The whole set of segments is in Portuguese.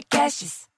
Podcasts.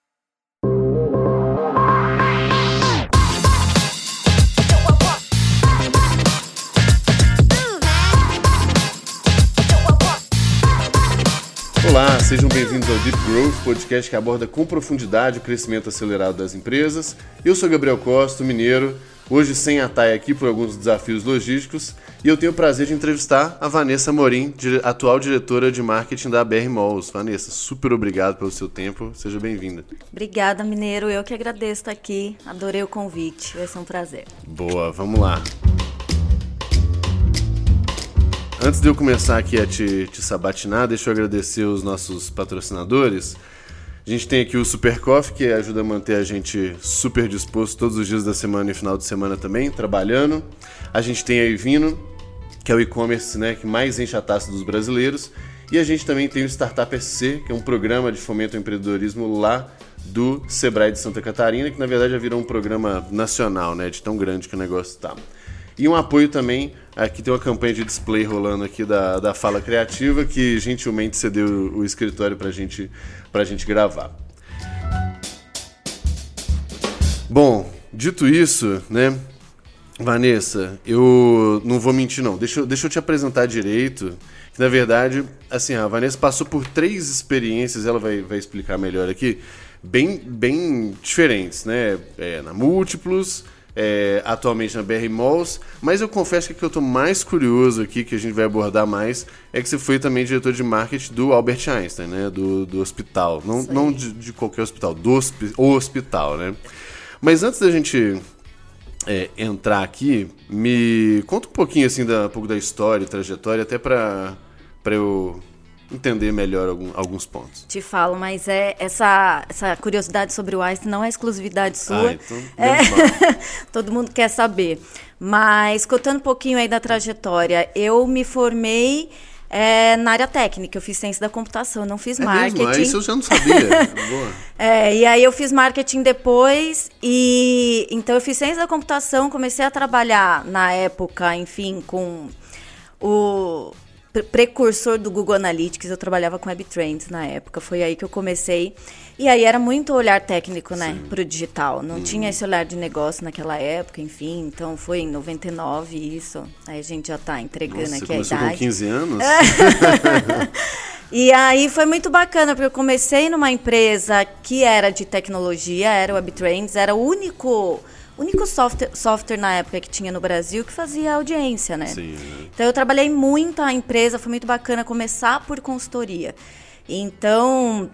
Olá, sejam bem-vindos ao Deep Growth, podcast que aborda com profundidade o crescimento acelerado das empresas. Eu sou Gabriel Costa, mineiro, hoje sem a Thay aqui por alguns desafios logísticos, e eu tenho o prazer de entrevistar a Vanessa Morim, atual diretora de marketing da BR Malls. Vanessa, super obrigado pelo seu tempo, seja bem-vinda. Obrigada, Mineiro. Eu que agradeço estar aqui. Adorei o convite. Vai ser um prazer. Boa, vamos lá. Antes de eu começar aqui a te, te sabatinar, deixa eu agradecer os nossos patrocinadores. A gente tem aqui o Super Coffee, que ajuda a manter a gente super disposto todos os dias da semana e final de semana também, trabalhando. A gente tem a Evino, que é o e-commerce né, que mais enche a taça dos brasileiros. E a gente também tem o Startup SC, que é um programa de fomento ao empreendedorismo lá do Sebrae de Santa Catarina, que na verdade já virou um programa nacional, né, de tão grande que o negócio está. E um apoio também, aqui tem uma campanha de display rolando aqui da, da Fala Criativa, que gentilmente cedeu o escritório pra gente, pra gente gravar. Bom, dito isso, né, Vanessa, eu não vou mentir não, deixa, deixa eu te apresentar direito, que na verdade, assim, a Vanessa passou por três experiências, ela vai, vai explicar melhor aqui, bem, bem diferentes, né, é, na Múltiplos, é, atualmente na BR Malls, mas eu confesso que o que eu tô mais curioso aqui, que a gente vai abordar mais, é que você foi também diretor de marketing do Albert Einstein, né, do, do hospital, não, não de, de qualquer hospital, do hospi hospital, né. Mas antes da gente é, entrar aqui, me conta um pouquinho assim da, um pouco da história, trajetória, até pra, pra eu entender melhor algum- alguns pontos. Te falo, mas é essa, essa curiosidade sobre o Einstein não é exclusividade sua. Ah, então, É, todo mundo quer saber. Mas contando um pouquinho aí da trajetória, eu me formei é, na área técnica. Eu fiz ciência da computação, não fiz É marketing. mesmo? Ah, Isso eu já não sabia. É, e aí eu fiz marketing depois e então eu fiz ciência da computação, comecei a trabalhar na época, enfim, com o precursor do Google Analytics, eu trabalhava com WebTrends na época, foi aí que eu comecei. E aí era muito olhar técnico, né, pro digital. Não tinha esse olhar de negócio naquela época, enfim, então foi em 99 isso. Aí a gente já tá entregando Nossa, você aqui a idade. com 15 anos? E aí foi muito bacana, porque eu comecei numa empresa que era de tecnologia, era o WebTrends, era o único, único software, software na época que tinha no Brasil que fazia audiência, né? Sim, né? Então eu trabalhei muito a empresa, foi muito bacana começar por consultoria. Então,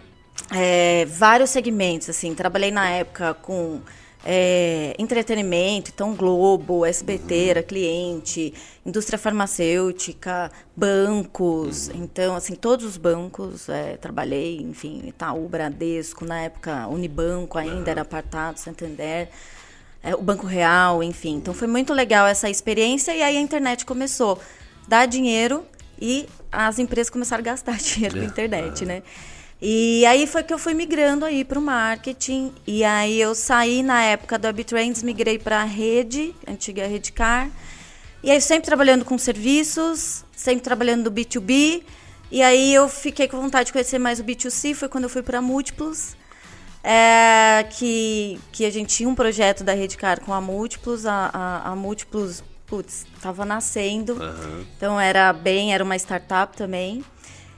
é, vários segmentos, assim, trabalhei na época com é, entretenimento, então Globo, SBT era cliente, indústria farmacêutica, bancos, então, assim, todos os bancos é, trabalhei, enfim, Itaú, Bradesco, na época Unibanco ainda era apartado, Santander, é, o Banco Real, enfim. Então foi muito legal essa experiência e aí a internet começou a dar dinheiro e as empresas começaram a gastar dinheiro com a internet, né? E aí foi que eu fui migrando aí para o marketing e aí eu saí na época do WebTrends, migrei para a rede, antiga Redcar. E aí sempre trabalhando com serviços, sempre trabalhando do B2B. E aí eu fiquei com vontade de conhecer mais o B2C, foi quando eu fui para Múltiplos. É, que, que a gente tinha um projeto da Redcar com a Múltiplos, a, a, a Múltiplos, putz, estava nascendo. Então era bem, era uma startup também.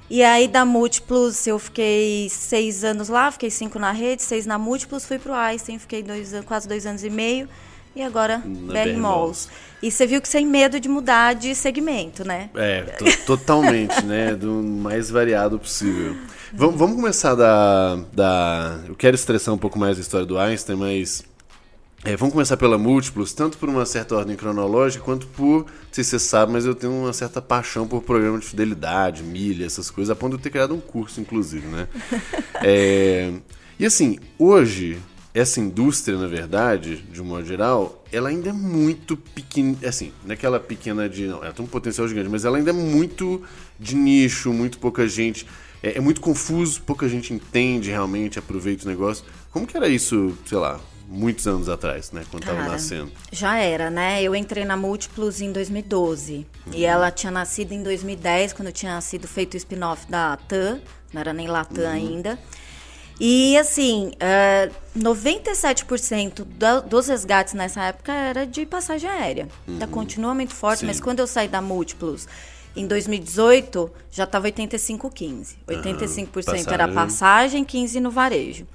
E aí da Múltiplos eu fiquei seis anos lá, fiquei cinco na rede, seis na Múltiplos, fui pro Einstein, fiquei dois, quase dois anos e meio. E agora BR Malls. E você viu que sem medo de mudar de segmento, né? É, to- totalmente, né? Do mais variado possível. Vamos, vamos começar da, da. Eu quero estressar um pouco mais a história do Einstein, mas. é, vamos começar pela Múltiplos, tanto por uma certa ordem cronológica, quanto por. Não sei se você sabe, mas eu tenho uma certa paixão por programa de fidelidade, milha, essas coisas, a ponto de eu ter criado um curso, inclusive, né? É, e assim, hoje, essa indústria, na verdade, de um modo geral, ela ainda é muito pequena, assim, naquela pequena de, não, ela tem um potencial gigante, mas ela ainda é muito de nicho, muito pouca gente, é, é muito confuso, pouca gente entende realmente, aproveita o negócio. Como que era isso, sei lá, muitos anos atrás, né, quando tava Cara, nascendo? Já era, né? Eu entrei na Múltiplos em 2012. E ela tinha nascido em 2010, quando tinha sido feito o spin-off da TAM. Não era nem Latam ainda. E assim, uh, 97% da, dos resgates nessa época era de passagem aérea. Uhum. Ainda continua muito forte, Sim. mas quando eu saí da Múltiplos em 2018, já estava 85-15. 85% uhum. era passagem, 15% no varejo.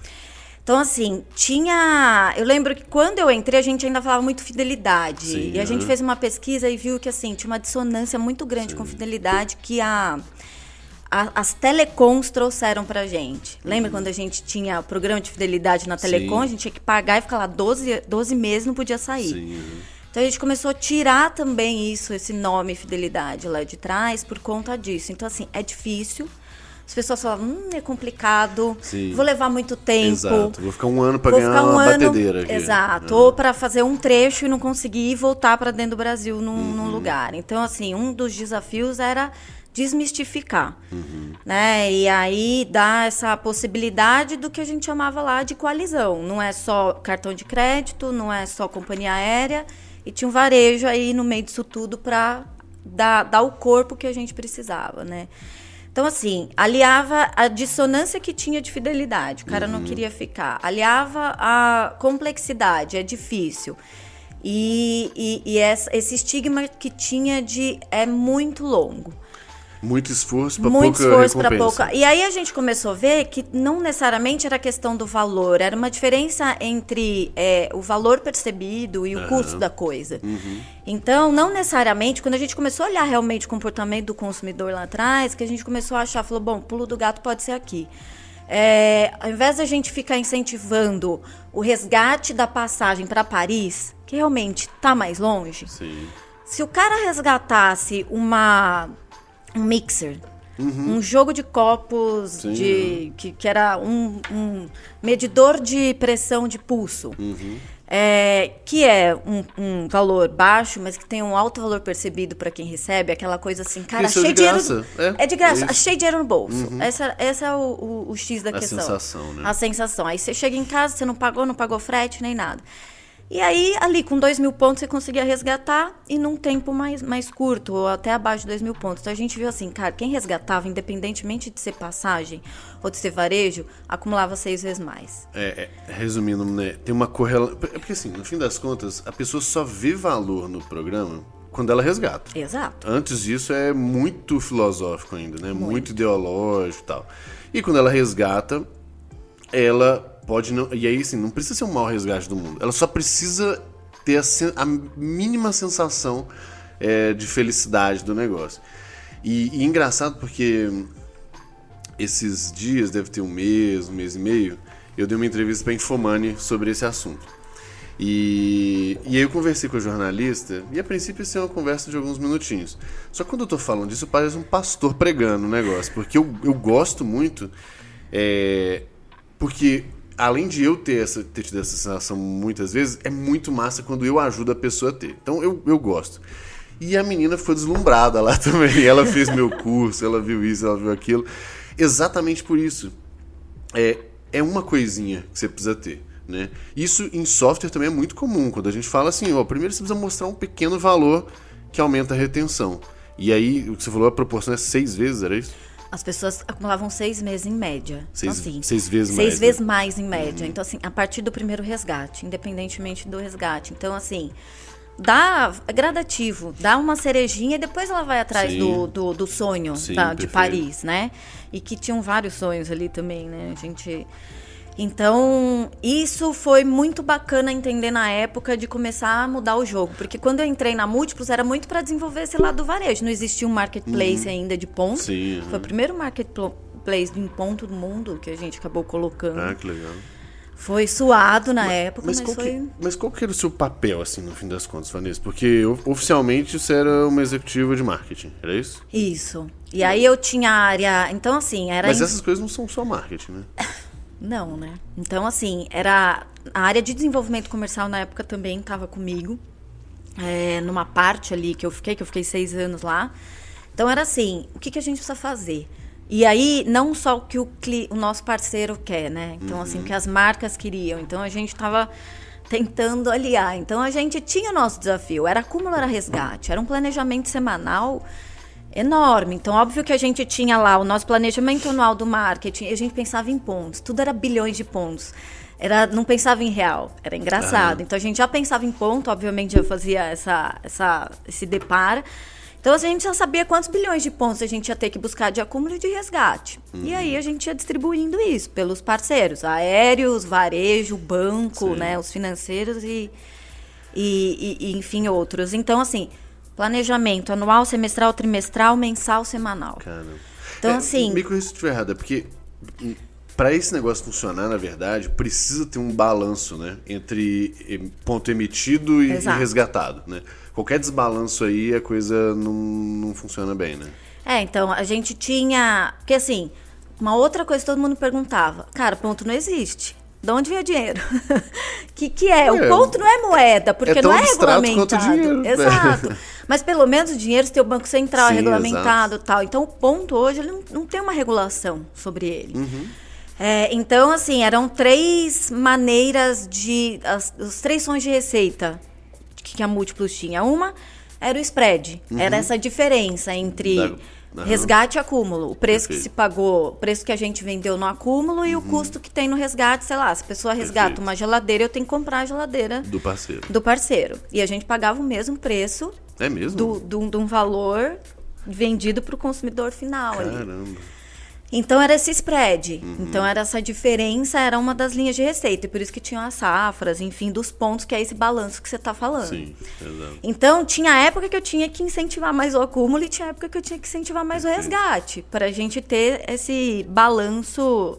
Então, assim, tinha. Eu lembro que quando eu entrei, a gente ainda falava muito fidelidade. Sim, e a gente fez uma pesquisa e viu que, assim, tinha uma dissonância muito grande Sim. com fidelidade que a, as telecoms trouxeram pra gente. Lembra uhum. quando a gente tinha o programa de fidelidade na telecom? Sim. A gente tinha que pagar e ficar lá 12, 12 meses não podia sair. Sim. Então a gente começou a tirar também isso, esse nome fidelidade lá de trás por conta disso. Então, assim, é difícil. As pessoas falam, hum, é complicado, Sim. vou levar muito tempo. Exato, vou ficar um ano para ganhar um uma ano, batedeira aqui. Exato, é. ou para fazer um trecho e não conseguir voltar para dentro do Brasil num, uhum. num, lugar. Então, assim, um dos desafios era desmistificar, uhum. né? E aí dar essa possibilidade do que a gente chamava lá de coalizão. Não é só cartão de crédito, não é só companhia aérea, e tinha um varejo aí no meio disso tudo para dar, dar o corpo que a gente precisava, né? Então, assim, aliava a dissonância que tinha de fidelidade, o cara uhum. não queria ficar. Aliava a complexidade, é difícil. E, e, e essa, esse estigma que tinha de é muito longo. Muito esforço para pouca esforço para pouca. E aí a gente começou a ver que não necessariamente era questão do valor, era uma diferença entre é, o valor percebido e o uhum. custo da coisa. Uhum. Então, não necessariamente, quando a gente começou a olhar realmente o comportamento do consumidor lá atrás, que a gente começou a achar, falou, bom, pulo do gato pode ser aqui. É, ao invés da gente ficar incentivando o resgate da passagem para Paris, que realmente está mais longe, Sim. se o cara resgatasse uma um mixer. Uhum. Um jogo de copos de, que, que era um, um, medidor de pressão de pulso. Uhum. É, que é um, um, valor baixo, mas que tem um alto valor percebido para quem recebe, aquela coisa assim, cara, achei é de dinheiro. É, é de graça, é achei dinheiro no bolso. Uhum. Essa, essa é o, o, o X da a questão. A sensação, né? A sensação. Aí você chega em casa, você não pagou, não pagou frete, nem nada. E aí, ali, com dois mil pontos, você conseguia resgatar e num tempo mais, mais curto, ou até abaixo de dois mil pontos. Então a gente viu assim, cara, quem resgatava, independentemente de ser passagem ou de ser varejo, acumulava seis vezes mais. É, é resumindo, né, tem uma correlação. É porque assim, no fim das contas, a pessoa só vê valor no programa quando ela resgata. Exato. Antes disso é muito filosófico ainda, né? Muito, muito ideológico e tal. E quando ela resgata, ela pode não. E aí, assim, não precisa ser um mau resgate do mundo. Ela só precisa ter a, a mínima sensação é, de felicidade do negócio. E, e, engraçado porque esses dias, deve ter um mês, um mês e meio, eu dei uma entrevista para Infomani sobre esse assunto. E, e aí eu conversei com a jornalista, e a princípio isso é uma conversa de alguns minutinhos. Só que quando eu tô falando disso, parece um pastor pregando o negócio, porque eu, eu gosto muito, é, porque além de eu ter, essa, ter tido essa sensação muitas vezes, é muito massa quando eu ajudo a pessoa a ter. Então eu, eu gosto. E a menina foi deslumbrada lá também. Ela fez meu curso, ela viu isso, ela viu aquilo. Exatamente por isso. É, é uma coisinha que você precisa ter. Né? Isso em software também é muito comum. Quando a gente fala assim, ó, primeiro você precisa mostrar um pequeno valor que aumenta a retenção. E aí, o que você falou, a proporção é seis vezes, era isso? As pessoas acumulavam seis meses em média. Seis, então, assim, seis vezes seis mais. Seis vezes né? mais em média. Uhum. Então, assim, a partir do primeiro resgate, independentemente do resgate. Então, assim, dá é gradativo, dá uma cerejinha e depois ela vai atrás do, do, do, sonho Sim, tá, de Paris, né? E que tinham vários sonhos ali também, né? A gente então, isso foi muito bacana entender na época de começar a mudar o jogo. Porque quando eu entrei na Múltiplos, era muito para desenvolver esse lado do varejo. Não existia um marketplace uhum. ainda de ponto. Sim, uhum. Foi o primeiro marketplace em ponto do mundo que a gente acabou colocando. Ah, que legal. Foi suado na mas, época, mas, mas qual foi... Que, mas qual que era o seu papel, assim, no fim das contas, Vanessa? Porque oficialmente você era uma executiva de marketing, era isso? Isso. E aí eu tinha área... Então, assim, era... Mas essas coisas não são só marketing, né? Não, né? Então, assim, era. A área de desenvolvimento comercial na época também estava comigo. É, numa parte ali que eu fiquei, que eu fiquei seis anos lá. Então era assim, o que, que a gente precisa fazer? E aí, não só o que o, o nosso parceiro quer, né? Então, assim, uhum. assim, o que as marcas queriam. Então a gente estava tentando aliar. Então a gente tinha o nosso desafio. Era acúmulo, era resgate. Era um planejamento semanal Enorme. Então, óbvio que a gente tinha lá o nosso planejamento anual do marketing, a gente pensava em pontos, tudo era bilhões de pontos. Era, não pensava em real, era engraçado. Então a gente já pensava em ponto, obviamente já fazia essa, essa, esse deparo. Então a gente já sabia quantos bilhões de pontos a gente ia ter que buscar de acúmulo e de resgate. Uhum. E aí a gente ia distribuindo isso pelos parceiros, aéreos, varejo, banco, Sim. né, os financeiros e, e, e, enfim outros. Então assim, planejamento anual, semestral, trimestral, mensal, semanal. Caramba. Então é, assim, me corrija se estiver errado, é porque para esse negócio funcionar, na verdade, precisa ter um balanço, né, entre ponto emitido e, e resgatado, né? Qualquer desbalanço aí, a coisa não, não funciona bem, né? É, então, a gente tinha. Porque assim, uma outra coisa que todo mundo perguntava: cara, ponto não existe. De onde vem o dinheiro? que que é? é? O ponto não é moeda, porque é não é regulamentado. Dinheiro, né? Exato. Mas pelo menos o dinheiro, se tem o Banco Central Sim, regulamentado tal. Então o ponto hoje ele não, não tem uma regulação sobre ele. Uhum. É, então, assim, eram três maneiras de. As, os três sons de receita que a Múltiplos tinha. Uma era o spread, uhum. era essa diferença entre da... uhum. resgate e acúmulo. O preço Perfeito. que se pagou, o preço que a gente vendeu no acúmulo uhum. e o uhum. custo que tem no resgate, sei lá, se a pessoa resgata Perfeito. uma geladeira, eu tenho que comprar a geladeira do parceiro. Do parceiro. E a gente pagava o mesmo preço. É mesmo? Do, do, de um valor vendido para o consumidor final. Caramba. Ali. Então era esse spread. Uhum. Então era essa diferença, era uma das linhas de receita. E por isso que tinham as safras, enfim, dos pontos, que é esse balanço que você está falando. Sim, exato. Então tinha época que eu tinha que incentivar mais o acúmulo e tinha época que eu tinha que incentivar mais o resgate. Para a gente ter esse balanço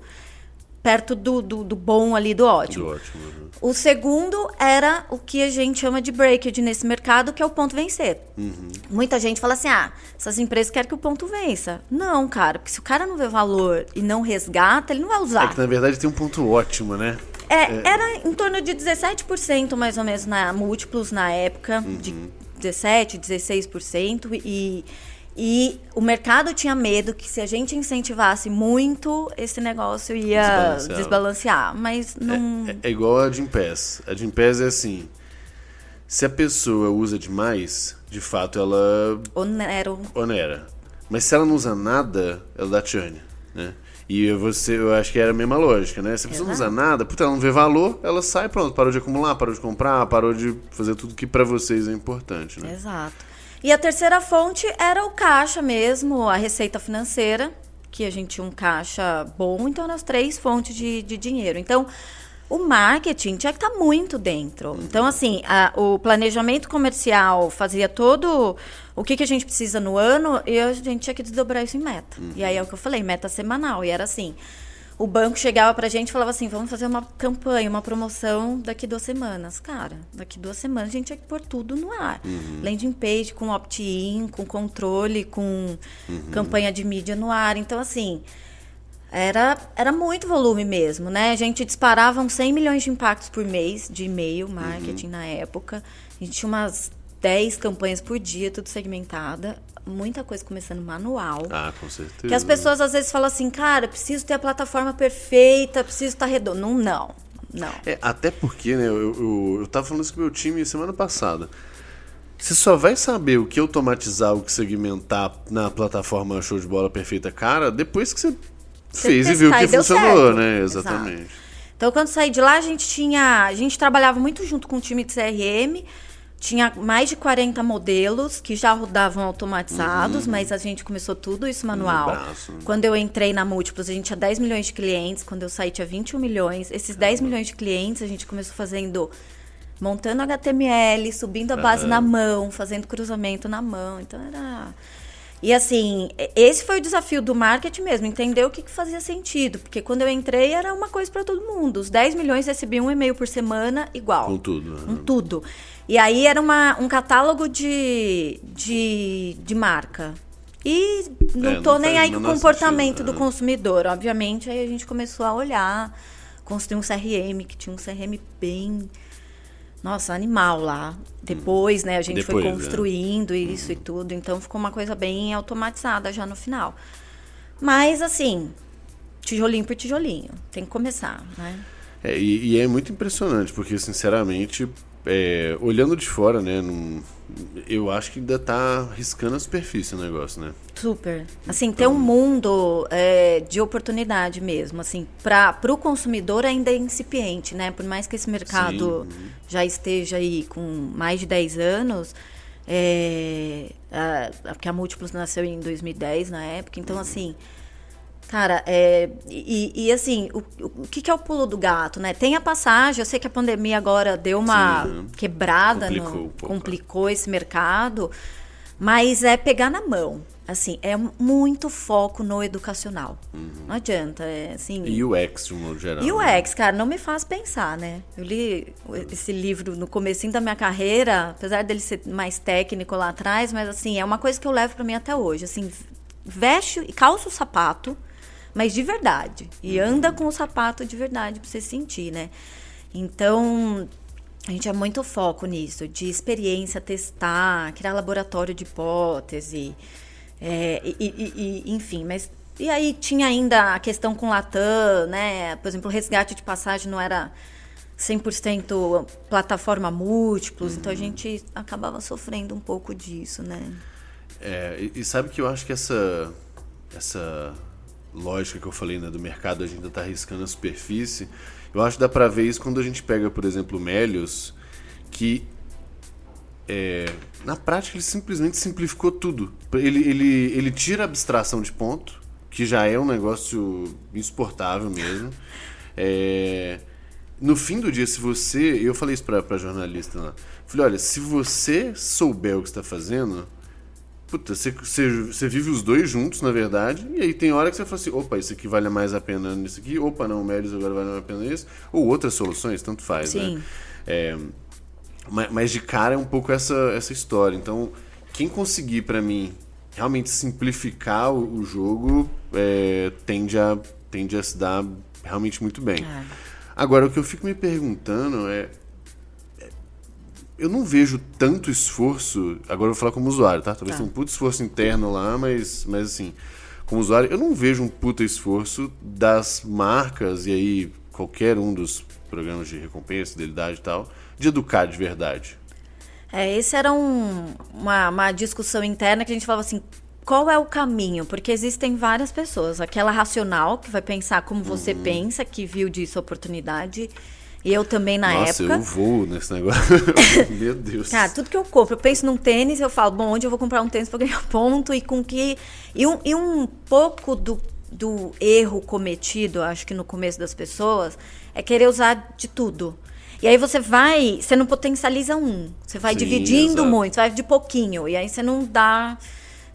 perto do, do, do, bom ali, do ótimo. Do ótimo uhum. O segundo era o que a gente chama de breakage nesse mercado, que é o ponto vencer. Uhum. Muita gente fala assim: ah, essas empresas querem que o ponto vença. Não, cara, porque se o cara não vê valor e não resgata, ele não vai usar. É que na verdade tem um ponto ótimo, né? É, é... Era em torno de 17% mais ou menos na múltiplos na época, uhum. de 17, 16%. E e o mercado tinha medo que se a gente incentivasse muito, esse negócio ia desbalancear. desbalancear mas não. É, é, é igual a Gimpass. A Gimpass é assim: se a pessoa usa demais, de fato ela. Onero. Onera. Mas se ela não usa nada, ela dá churn, né? E você, eu acho que era a mesma lógica, né? Se a pessoa não usa nada, puta, ela não vê valor, ela sai, pronto, parou de acumular, parou de comprar, parou de fazer tudo que para vocês é importante, né? Exato. E a terceira fonte era o caixa mesmo, a receita financeira, que a gente tinha um caixa bom, então nas três fontes de, de dinheiro. Então, o marketing tinha que estar tá muito dentro. Então, assim, a, o planejamento comercial fazia todo o que, que a gente precisa no ano e a gente tinha que desdobrar isso em meta. Uhum. E aí é o que eu falei, meta semanal. E era assim, o banco chegava pra gente e falava assim: vamos fazer uma campanha, uma promoção daqui duas semanas. Cara, daqui duas semanas a gente tinha que pôr tudo no ar. Uhum. Landing page com opt-in, com controle, com uhum. campanha de mídia no ar. Então, assim. Era, era muito volume mesmo, né? A gente disparava uns 100 milhões de impactos por mês de e-mail marketing uhum. na época. A gente tinha umas 10 campanhas por dia, tudo segmentada muita coisa começando manual. Ah, com certeza. Que as pessoas às vezes falam assim, cara, preciso ter a plataforma perfeita, preciso estar redondo. Não, não. Não. É, até porque, né, eu, eu, eu tava falando isso com o meu time semana passada. Você só vai saber o que automatizar, o que segmentar na plataforma show de bola perfeita, cara, depois que você, você fez e viu que funcionou, certo. né? Exatamente. Exato. Então, quando saí de lá, a gente tinha. A gente trabalhava muito junto com o time de CRM. Tinha mais de 40 modelos que já rodavam automatizados, uhum. mas a gente começou tudo isso manual. Né? Quando eu entrei na Múltiplos, a gente tinha 10 milhões de clientes. Quando eu saí, tinha 21 milhões. Esses 10 milhões de clientes, a gente começou fazendo montando HTML, subindo a base uhum. na mão, fazendo cruzamento na mão. Então era. E assim, esse foi o desafio do marketing mesmo, entender o que, que fazia sentido. Porque quando eu entrei era uma coisa para todo mundo. Os 10 milhões recebiam um e-mail por semana igual. Com tudo. Né? Com tudo. E aí era uma, um catálogo de, de, de marca. E não é, tô não nem aí com o comportamento sentido, do é. consumidor. Obviamente, aí a gente começou a olhar, construir um CRM, que tinha um CRM bem. Nossa, animal lá. Depois, né, a gente Depois, foi é. construindo é. isso e tudo. Então ficou uma coisa bem automatizada já no final. Mas, assim, tijolinho por tijolinho. Tem que começar, né? É, e, e, é muito impressionante, porque, sinceramente, é, olhando de fora, né? Num, eu acho que ainda tá riscando a superfície o negócio, né? Super. Assim, tem um mundo é, de oportunidade mesmo. Assim, para o consumidor ainda é incipiente, né? Por mais que esse mercado Sim. já esteja aí com mais de 10 anos, é, a, porque a Múltiplos nasceu em 2010 na época, então assim. Cara, é, e, e, assim, o, o que, que é o pulo do gato, né? Tem a passagem, eu sei que a pandemia agora deu uma Sim, quebrada, complicou no, um pouco, complicou esse mercado, mas é pegar na mão. Assim, é muito foco no educacional. Não adianta, é assim... E UX, de um modo geral. E o né? X, cara, não me faz pensar, né? Eu li esse livro no comecinho da minha carreira, apesar dele ser mais técnico lá atrás, mas assim, é uma coisa que eu levo para mim até hoje, assim, veste e calça o sapato, mas de verdade. E anda com o sapato de verdade para você sentir, né? Então, a gente é muito foco nisso, de experiência, testar, criar laboratório de hipótese, é, e, e- e- enfim, mas. E aí tinha ainda a questão com Latam, né? Por exemplo, o resgate de passagem não era 100% plataforma múltiplos, então a gente acabava sofrendo um pouco disso, né? É, e, e sabe que eu acho que essa, essa lógica que eu falei né, do mercado, a gente ainda tá arriscando a superfície. Eu acho que dá pra ver isso quando a gente pega, por exemplo, o Melios, que é, na prática ele simplesmente simplificou tudo. Ele, ele, ele tira a abstração de ponto, que já é um negócio insuportável mesmo. É, no fim do dia, se você. Eu falei isso pra, pra jornalista lá. Falei, olha, se você souber o que está fazendo, Puta, você, você, você vive os dois juntos, na verdade, e aí tem hora que você fala assim, opa, isso aqui vale mais a pena nisso aqui, opa, não, o Melios agora vale mais a pena nisso, ou outras soluções, tanto faz, Sim. né? É, ma- mas de cara é um pouco essa, essa história. Então, quem conseguir pra mim realmente simplificar o, o jogo é, tende, a, tende a se dar realmente muito bem. É. Agora, o que eu fico me perguntando é, Eu não vejo tanto esforço. Agora eu vou falar como usuário, tá? Talvez Tá. tenha um puto esforço interno lá, mas, mas assim, como usuário, eu não vejo um puta esforço das marcas e aí qualquer um dos programas de recompensa, fidelidade e tal, de educar de verdade. É, esse era um- uma, uma discussão interna que a gente falava assim, qual é o caminho? Porque existem várias pessoas. Aquela racional, que vai pensar como você Uhum. pensa, que viu disso oportunidade. E eu também na Nossa, época. eu vou nesse negócio. Meu Deus. Cara, tudo que eu compro, eu penso num tênis, eu falo, bom, onde eu vou comprar um tênis para ganhar ponto e com que. E um, e um pouco do, do erro cometido, acho que no começo das pessoas, é querer usar de tudo. E aí você vai, você não potencializa um, você vai Sim, dividindo exato. muito, você vai de pouquinho, e aí você não dá,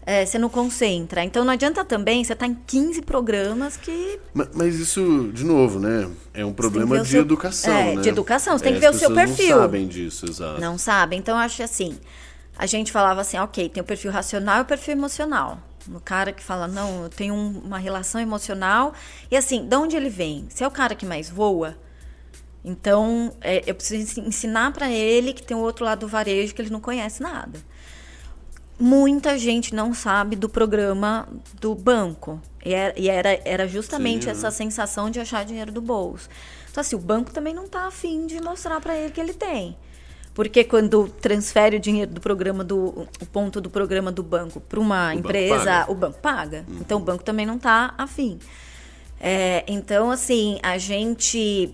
é, você não concentra. Então não adianta também você estar em 15 programas que Ma- Mas isso, de novo, né? É um problema de seu- educação, é, né? de educação, você tem É, que ver o seu perfil. Não sabem disso, exato. não sabem. Então, eu acho assim, a gente falava assim, ok, tem o perfil racional e o perfil emocional. O cara que fala, não, eu tenho um- uma relação emocional. E assim, de onde ele vem? Se é o cara que mais voa, então é, eu preciso ensi- ensinar para ele que tem o outro lado do varejo que ele não conhece nada. Muita gente não sabe do programa do banco. E era, e era, era justamente Sim, essa né? sensação de achar dinheiro do bolso. Então, assim, o banco também não está afim de mostrar para ele que ele tem. Porque quando transfere o dinheiro do programa do o ponto do programa do banco para uma banco empresa, paga. o banco paga. Então o banco também não está afim. É, então, assim, a gente.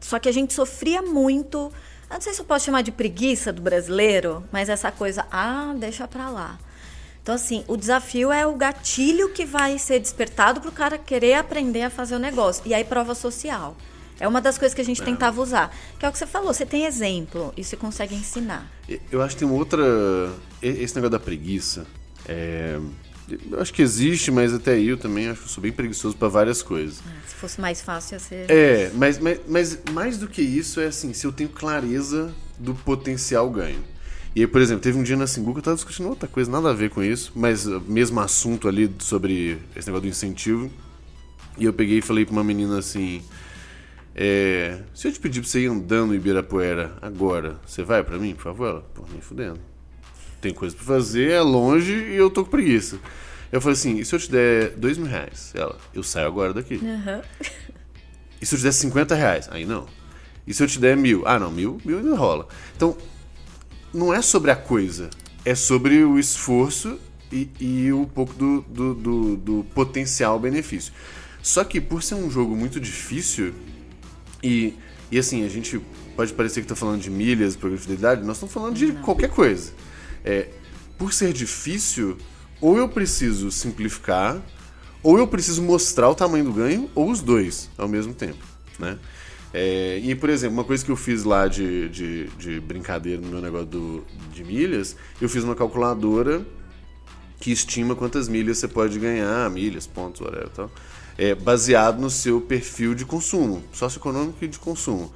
Só que a gente sofria muito. Não sei se eu posso chamar de preguiça do brasileiro, mas essa coisa, ah, deixa pra lá. Então, assim, o desafio é o gatilho que vai ser despertado pro cara querer aprender a fazer o negócio. E aí, prova social. É uma das coisas que a gente tentava usar. Que é o que você falou, você tem exemplo e você consegue ensinar. Eu acho que tem outra. Esse negócio da preguiça. é, Eu acho que existe, mas até aí eu também acho que sou bem preguiçoso pra várias coisas. Se fosse mais fácil, ia ser. É, mas, mas, mas mais do que isso é assim, se eu tenho clareza do potencial ganho. E aí, por exemplo, teve um dia na Singu que eu tava discutindo outra coisa, nada a ver com isso, mas uh, mesmo assunto ali sobre esse negócio do incentivo. E eu peguei e falei pra uma menina assim: é, Se eu te pedir pra você ir andando em Ibirapuera agora, você vai pra mim, por favor? Ela, pô, nem fudendo. Tem coisa pra fazer, é longe e eu tô com preguiça. Eu falei assim: e se eu te der dois mil reais? Ela, eu saio agora daqui. Aham. E se eu te desse 50 reais? Aí não. E se eu te der mil? Ah, não, mil, mil ainda rola. Então, não é sobre a coisa, é sobre o esforço e, e um pouco do, do, do, do potencial benefício. Só que por ser um jogo muito difícil, e, e assim, a gente pode parecer que está falando de milhas, programa de fidelidade, nós estamos falando de não. qualquer coisa. É, por ser difícil, ou eu preciso simplificar, ou eu preciso mostrar o tamanho do ganho, ou os dois ao mesmo tempo, né? É, e, por exemplo, uma coisa que eu fiz lá de, de, de brincadeira no meu negócio do, de milhas, eu fiz uma calculadora que estima quantas milhas você pode ganhar, milhas, pontos, whatever, tal, é, baseado no seu perfil de consumo, socioeconômico e de consumo.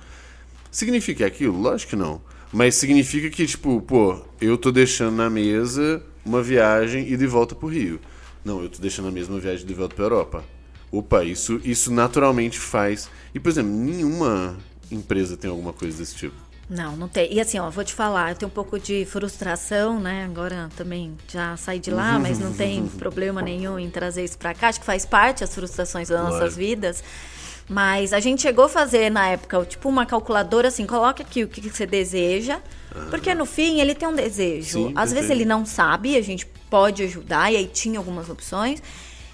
Significa aquilo? Lógico que não. Mas significa que, tipo, pô, eu tô deixando na mesa uma viagem e de volta pro Rio. Não, eu tô deixando a mesma viagem de volta pra Europa. Opa, isso, isso naturalmente faz. E, por exemplo, nenhuma empresa tem alguma coisa desse tipo. Não, não tem. E assim, ó, vou te falar, eu tenho um pouco de frustração, né? Agora também já saí de lá, mas não tem problema nenhum em trazer isso para cá. Acho que faz parte as frustrações das claro. nossas vidas. Mas a gente chegou a fazer na época, tipo, uma calculadora assim, coloca aqui o que você deseja. Porque no fim ele tem um desejo. Sim, Às vezes ele não sabe, a gente pode ajudar, e aí tinha algumas opções.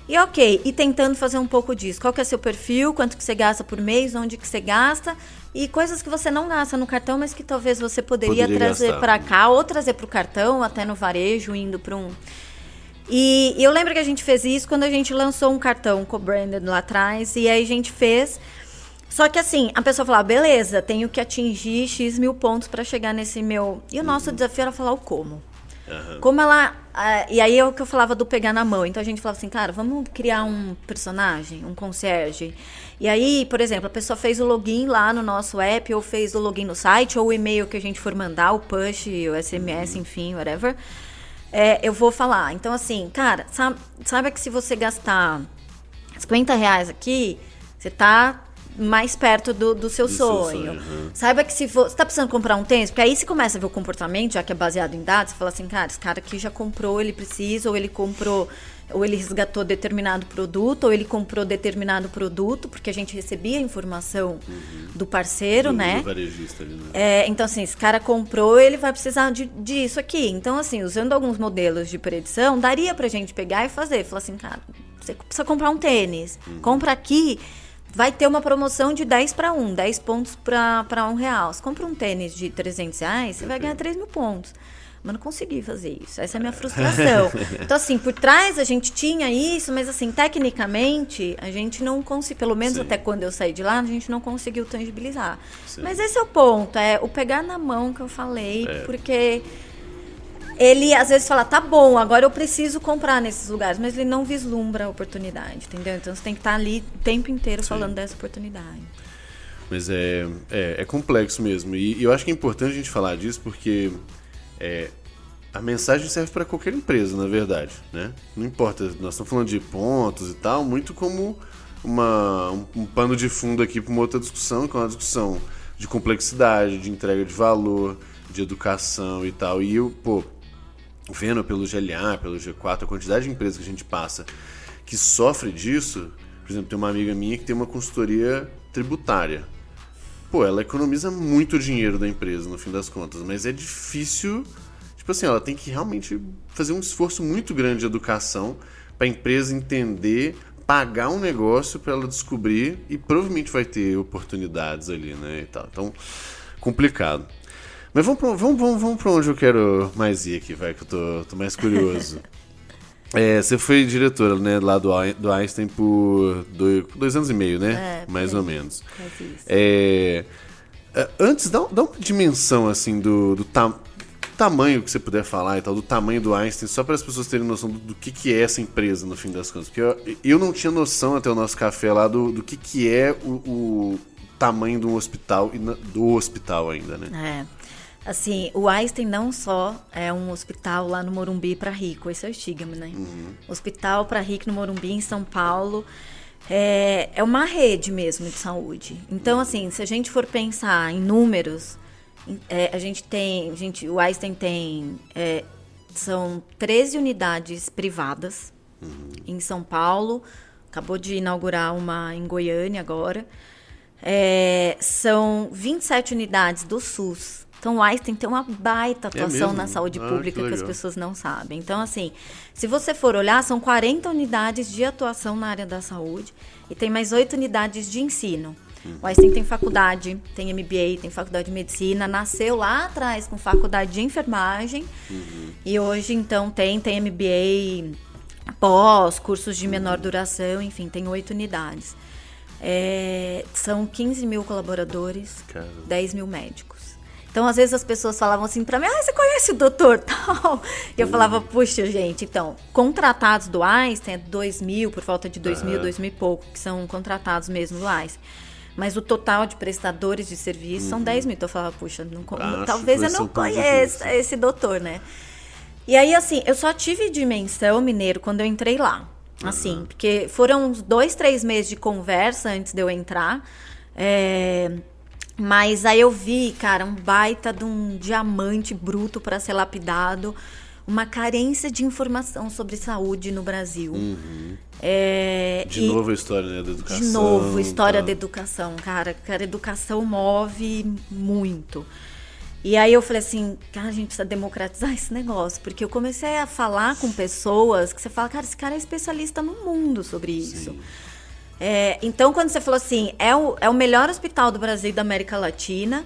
E ok, e tentando fazer um pouco disso. Qual que é seu perfil, quanto que você gasta por mês, onde que você gasta e coisas que você não gasta no cartão, mas que talvez você poderia, poderia trazer para cá ou trazer para o cartão, até no varejo, indo para um. E, e, eu lembro que a gente fez isso quando a gente lançou um cartão co-branded lá atrás, e aí a gente fez. Só que assim, a pessoa falava, beleza, tenho que atingir X mil pontos para chegar nesse meu. E o nosso uhum. desafio era falar o como. Uhum. Como ela. Uh, e aí é o que eu falava do pegar na mão. Então a gente falava assim, cara, vamos criar um personagem, um concierge. E aí, por exemplo, a pessoa fez o login lá no nosso app, ou fez o login no site, ou o e-mail que a gente for mandar, o push, o SMS, uhum. enfim, whatever. É, eu vou falar. Então, assim, cara, sabe, sabe que se você gastar 50 reais aqui, você tá mais perto do, do seu do sonho. Seu sonho uhum. Saiba que se você está precisando comprar um tênis, porque aí você começa a ver o comportamento, já que é baseado em dados, você fala assim, cara, esse cara aqui já comprou, ele precisa, ou ele comprou, ou ele resgatou determinado produto, ou ele comprou determinado produto, porque a gente recebia a informação uhum. do parceiro, do, né? Do varejista ali, né? É, então, assim, esse cara comprou, ele vai precisar de, disso aqui. Então, assim, usando alguns modelos de predição, daria pra gente pegar e fazer. Falar assim, cara, você precisa comprar um tênis, uhum. compra aqui vai ter uma promoção de 10 para 1, 10 pontos para 1 real. Você compra um tênis de 300 reais, você vai ganhar 3 mil pontos. Mas não consegui fazer isso. Essa é a minha frustração. então, assim, por trás a gente tinha isso, mas, assim, tecnicamente, a gente não conseguiu, pelo menos Sim. até quando eu saí de lá, a gente não conseguiu tangibilizar. Sim. Mas esse é o ponto, é o pegar na mão que eu falei, é. porque ele às vezes fala, tá bom, agora eu preciso comprar nesses lugares, mas ele não vislumbra a oportunidade, entendeu? Então você tem que estar ali o tempo inteiro Sim. falando dessa oportunidade. Mas é, é, é, complexo mesmo. E, e, eu acho que é importante a gente falar disso porque é, a mensagem serve para qualquer empresa, na verdade. Né? Não importa, nós estamos falando de pontos e tal, muito como uma, um, um pano de fundo aqui para uma outra discussão, que é uma discussão de complexidade, de entrega de valor, de educação e tal. E eu, pô, vendo pelo GLA, pelo G4, a quantidade de empresas que a gente passa que sofre disso, por exemplo, tem uma amiga minha que tem uma consultoria tributária. Pô, ela economiza muito dinheiro da empresa no fim das contas, mas é difícil. Tipo assim, ela tem que realmente fazer um esforço muito grande de educação para a empresa entender, pagar um negócio para ela descobrir e provavelmente vai ter oportunidades ali, né? E tal. Então, complicado. Mas vamos pra, vamos, vamos, vamos onde eu quero mais ir aqui, vai, que eu tô, tô mais curioso. é, você foi diretora, né, lá do, do Einstein por dois, dois anos e meio, né? É, mais ou menos. É, é, antes, dá, dá uma dimensão, assim, do, do ta, tamanho que você puder falar e tal, do tamanho do Einstein, só para as pessoas terem noção do, do, que, que é essa empresa, no fim das contas. Porque eu, eu não tinha noção até o nosso café lá do, do que, que é o, o tamanho de um hospital e do hospital ainda, né? É. Assim, o Einstein não só é um hospital lá no Morumbi para rico, esse é o estigma, né? Uhum. Hospital para rico no Morumbi, em São Paulo, é, é uma rede mesmo de saúde. Então, assim, se a gente for pensar em números, é, a gente tem, a gente, o Einstein tem, é, são 13 unidades privadas uhum. em São Paulo, acabou de inaugurar uma em Goiânia agora, É, são 27 unidades do SUS. Então, o Einstein tem uma baita É atuação mesmo? na saúde Ah, pública que que, as pessoas não sabem. Então, assim, se você for olhar, são 40 unidades de atuação na área da saúde e tem mais 8 unidades de ensino. O Einstein tem faculdade, tem MBA, tem faculdade de medicina, nasceu lá atrás com faculdade de enfermagem e hoje, então, tem, tem MBA pós, cursos de menor duração, enfim, tem oito unidades. É, são 15 mil colaboradores, Cara. 10 mil médicos. Então, às vezes as pessoas falavam assim pra mim, ah, você conhece o doutor tal? E eu falava, puxa, gente, então, contratados do Einstein é 2 mil, por falta de 2 mil, Aham. 2 mil e pouco, que são contratados mesmo do Einstein. Mas o total de prestadores de serviço são 10 mil. Então eu falava, puxa, não Acho talvez eu não conheça esse doutor, né? E aí, assim, eu só tive dimensão mineiro quando eu entrei lá. Assim, porque foram uns dois, três meses de conversa antes de eu entrar. É, Mas aí eu vi, cara, um baita de um diamante bruto para ser lapidado. Uma carência de informação sobre saúde no Brasil. É, De e- novo a história, né, da educação. de novo, história tal. da educação, cara. Cara, educação move muito. E aí eu falei assim, cara, a gente precisa democratizar esse negócio. Porque eu comecei a falar com pessoas que você fala, cara, esse cara é especialista no mundo sobre isso. É, então, quando você falou assim, é o, é o melhor hospital do Brasil e da América Latina.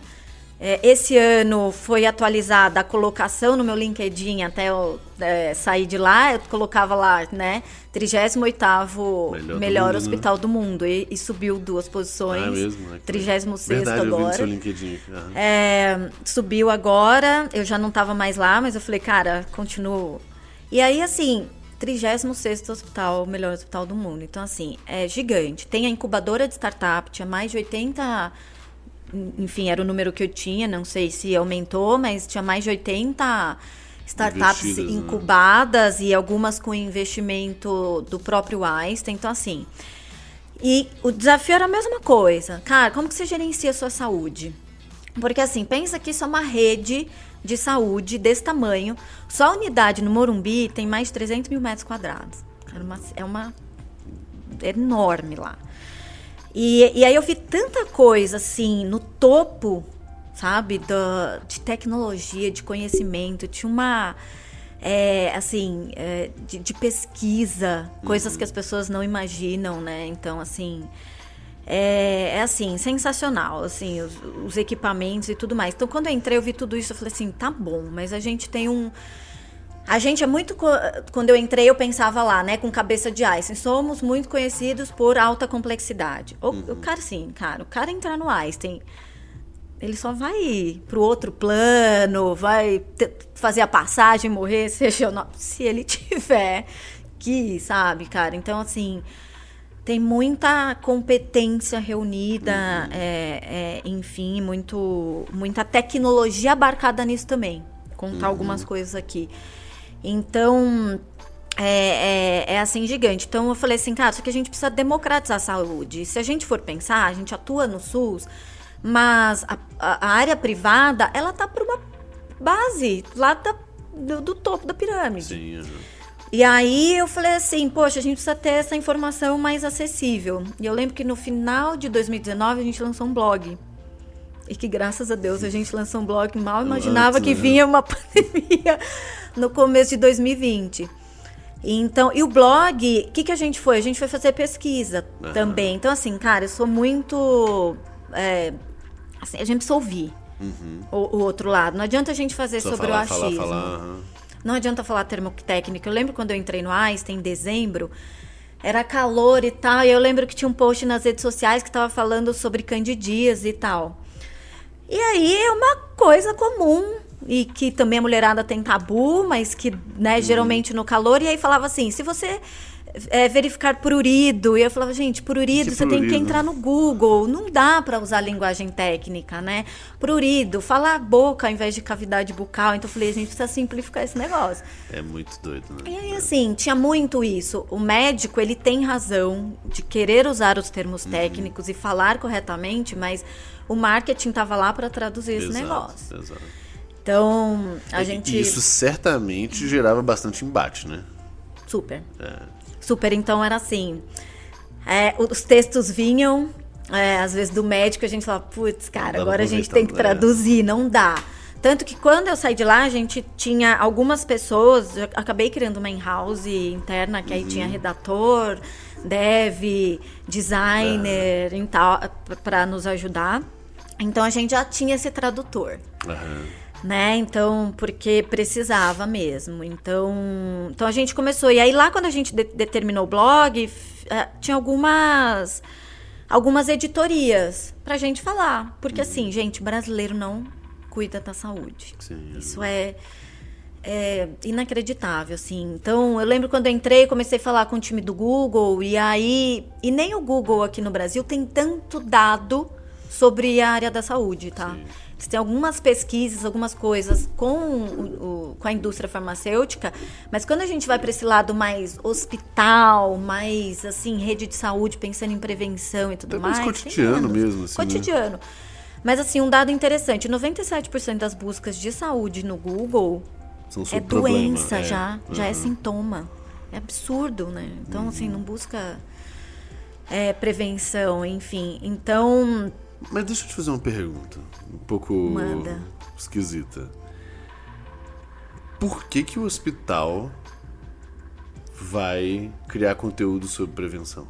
É, esse ano foi atualizada a colocação no meu LinkedIn até eu é, sair de lá. Eu colocava lá, né? 38º Melhor melhor, do mundo, né? hospital do mundo. E, e subiu duas posições. Ah, mesmo? né? 36 Verdade, eu agora. seu LinkedIn. Aham. É, subiu agora, eu já não estava mais lá, mas eu falei, cara, continuo. E aí, assim, 36 hospital, o melhor hospital do mundo. Então, assim, é gigante. Tem a incubadora de startup, tinha mais de 80. Enfim, era o número que eu tinha, não sei se aumentou, mas tinha mais de 80 startups Investidas, né? incubadas e algumas com investimento do próprio Einstein. Então, assim. E o desafio era a mesma coisa. Cara, como que você gerencia a sua saúde? Porque assim, pensa que isso é uma rede de saúde desse tamanho. Só a unidade no Morumbi tem mais de 300 mil metros quadrados. É uma, é uma enorme lá. E, e aí eu vi tanta coisa assim no topo, sabe, da, de tecnologia, de conhecimento. Tinha uma é, assim é, de, de pesquisa, coisas que as pessoas não imaginam, né? Então assim é, é, assim, sensacional, assim, os, os equipamentos e tudo mais. Então, quando eu entrei, eu vi tudo isso, eu falei assim, tá bom, mas a gente tem um. A gente é muito. Quando eu entrei, eu pensava lá, né, com cabeça de Einstein. Somos muito conhecidos por alta complexidade. O, o cara, sim, cara, o cara entrar no Einstein, ele só vai pro outro plano, vai te- fazer a passagem, morrer, seja o se ele tiver que, sabe, cara? Então, assim. Tem muita competência reunida, é, é, enfim, muito, muita tecnologia abarcada nisso também. Contar algumas coisas aqui. Então, é, é, é assim gigante. Então eu falei assim, cara, só que a gente precisa democratizar a saúde. Se a gente for pensar, a gente atua no SUS, mas a, a- área privada, ela tá por uma base lá da- do, do topo da pirâmide. Sim, aham. E aí eu falei assim, poxa, a gente precisa ter essa informação mais acessível. E eu lembro que no final de 2019 a gente lançou um blog. E que graças a Deus a gente lançou um blog, mal imaginava Antes, que né? vinha uma pandemia no começo de 2020. Então, e o blog, o que, que a gente foi? A gente foi fazer pesquisa Aham. também. Então, assim, cara, eu sou muito. é, assim, a gente precisa ouvir o, o outro lado. Não adianta a gente fazer Uhum. Só sobre falar, o falar, achismo. falar. aham. Não adianta falar termo técnico. Eu lembro quando eu entrei no Einstein em dezembro, era calor e tal. E eu lembro que tinha um post nas redes sociais que estava falando sobre candidíase e tal. E aí é uma coisa comum e que também a mulherada tem tabu, mas que, né, geralmente no calor. E aí falava assim, se você é, verificar prurido, e eu falava, gente, prurido, Que você tem que prurido? entrar no Google, não dá para usar linguagem técnica, né? Prurido, falar boca ao invés de cavidade bucal. Então eu falei, a gente precisa simplificar esse negócio. É muito doido, né? E aí, assim, tinha muito isso. O médico, ele tem razão de querer usar os termos Uhum. técnicos e falar corretamente, mas o marketing tava lá para traduzir esse Exato, negócio. exato. Então, a E- gente. e Isso certamente gerava bastante embate, né? Super. É. Super, então era assim. é, os textos vinham, É, às vezes do médico a gente fala, putz, cara, agora a gente tem que é. traduzir, não dá. Tanto que quando eu saí de lá, a gente tinha algumas pessoas, eu acabei criando uma in-house interna, que aí tinha Uhum. redator, dev, designer, e tal, para nos ajudar. Então a gente já tinha esse tradutor Aham. Né? Então, porque precisava mesmo. Então, então a gente começou. E aí lá quando a gente de- determinou o blog, eh, tinha algumas algumas editorias pra gente falar, porque assim, gente, brasileiro não cuida da saúde. Sim. Isso é é inacreditável, assim. Então, eu lembro quando eu entrei, comecei a falar com o time do Google, e aí. E nem o Google aqui no Brasil tem tanto dado sobre a área da saúde, tá? Sim. Têm algumas pesquisas, algumas coisas com, o- o- com a indústria farmacêutica, mas quando a gente vai para esse lado mais hospital, mais assim, rede de saúde, pensando em prevenção e tudo Até mais mais. tem cotidiano mesmo, assim, né? Cotidiano. Mas assim, um dado interessante, 97% das buscas de saúde no Google São é problema, doença é. já, já é sintoma. É absurdo, né? Então, assim, não busca é, prevenção, enfim. Então, Mas deixa eu te fazer uma pergunta, um pouco Manda. esquisita. Por que que o hospital vai criar conteúdo sobre prevenção?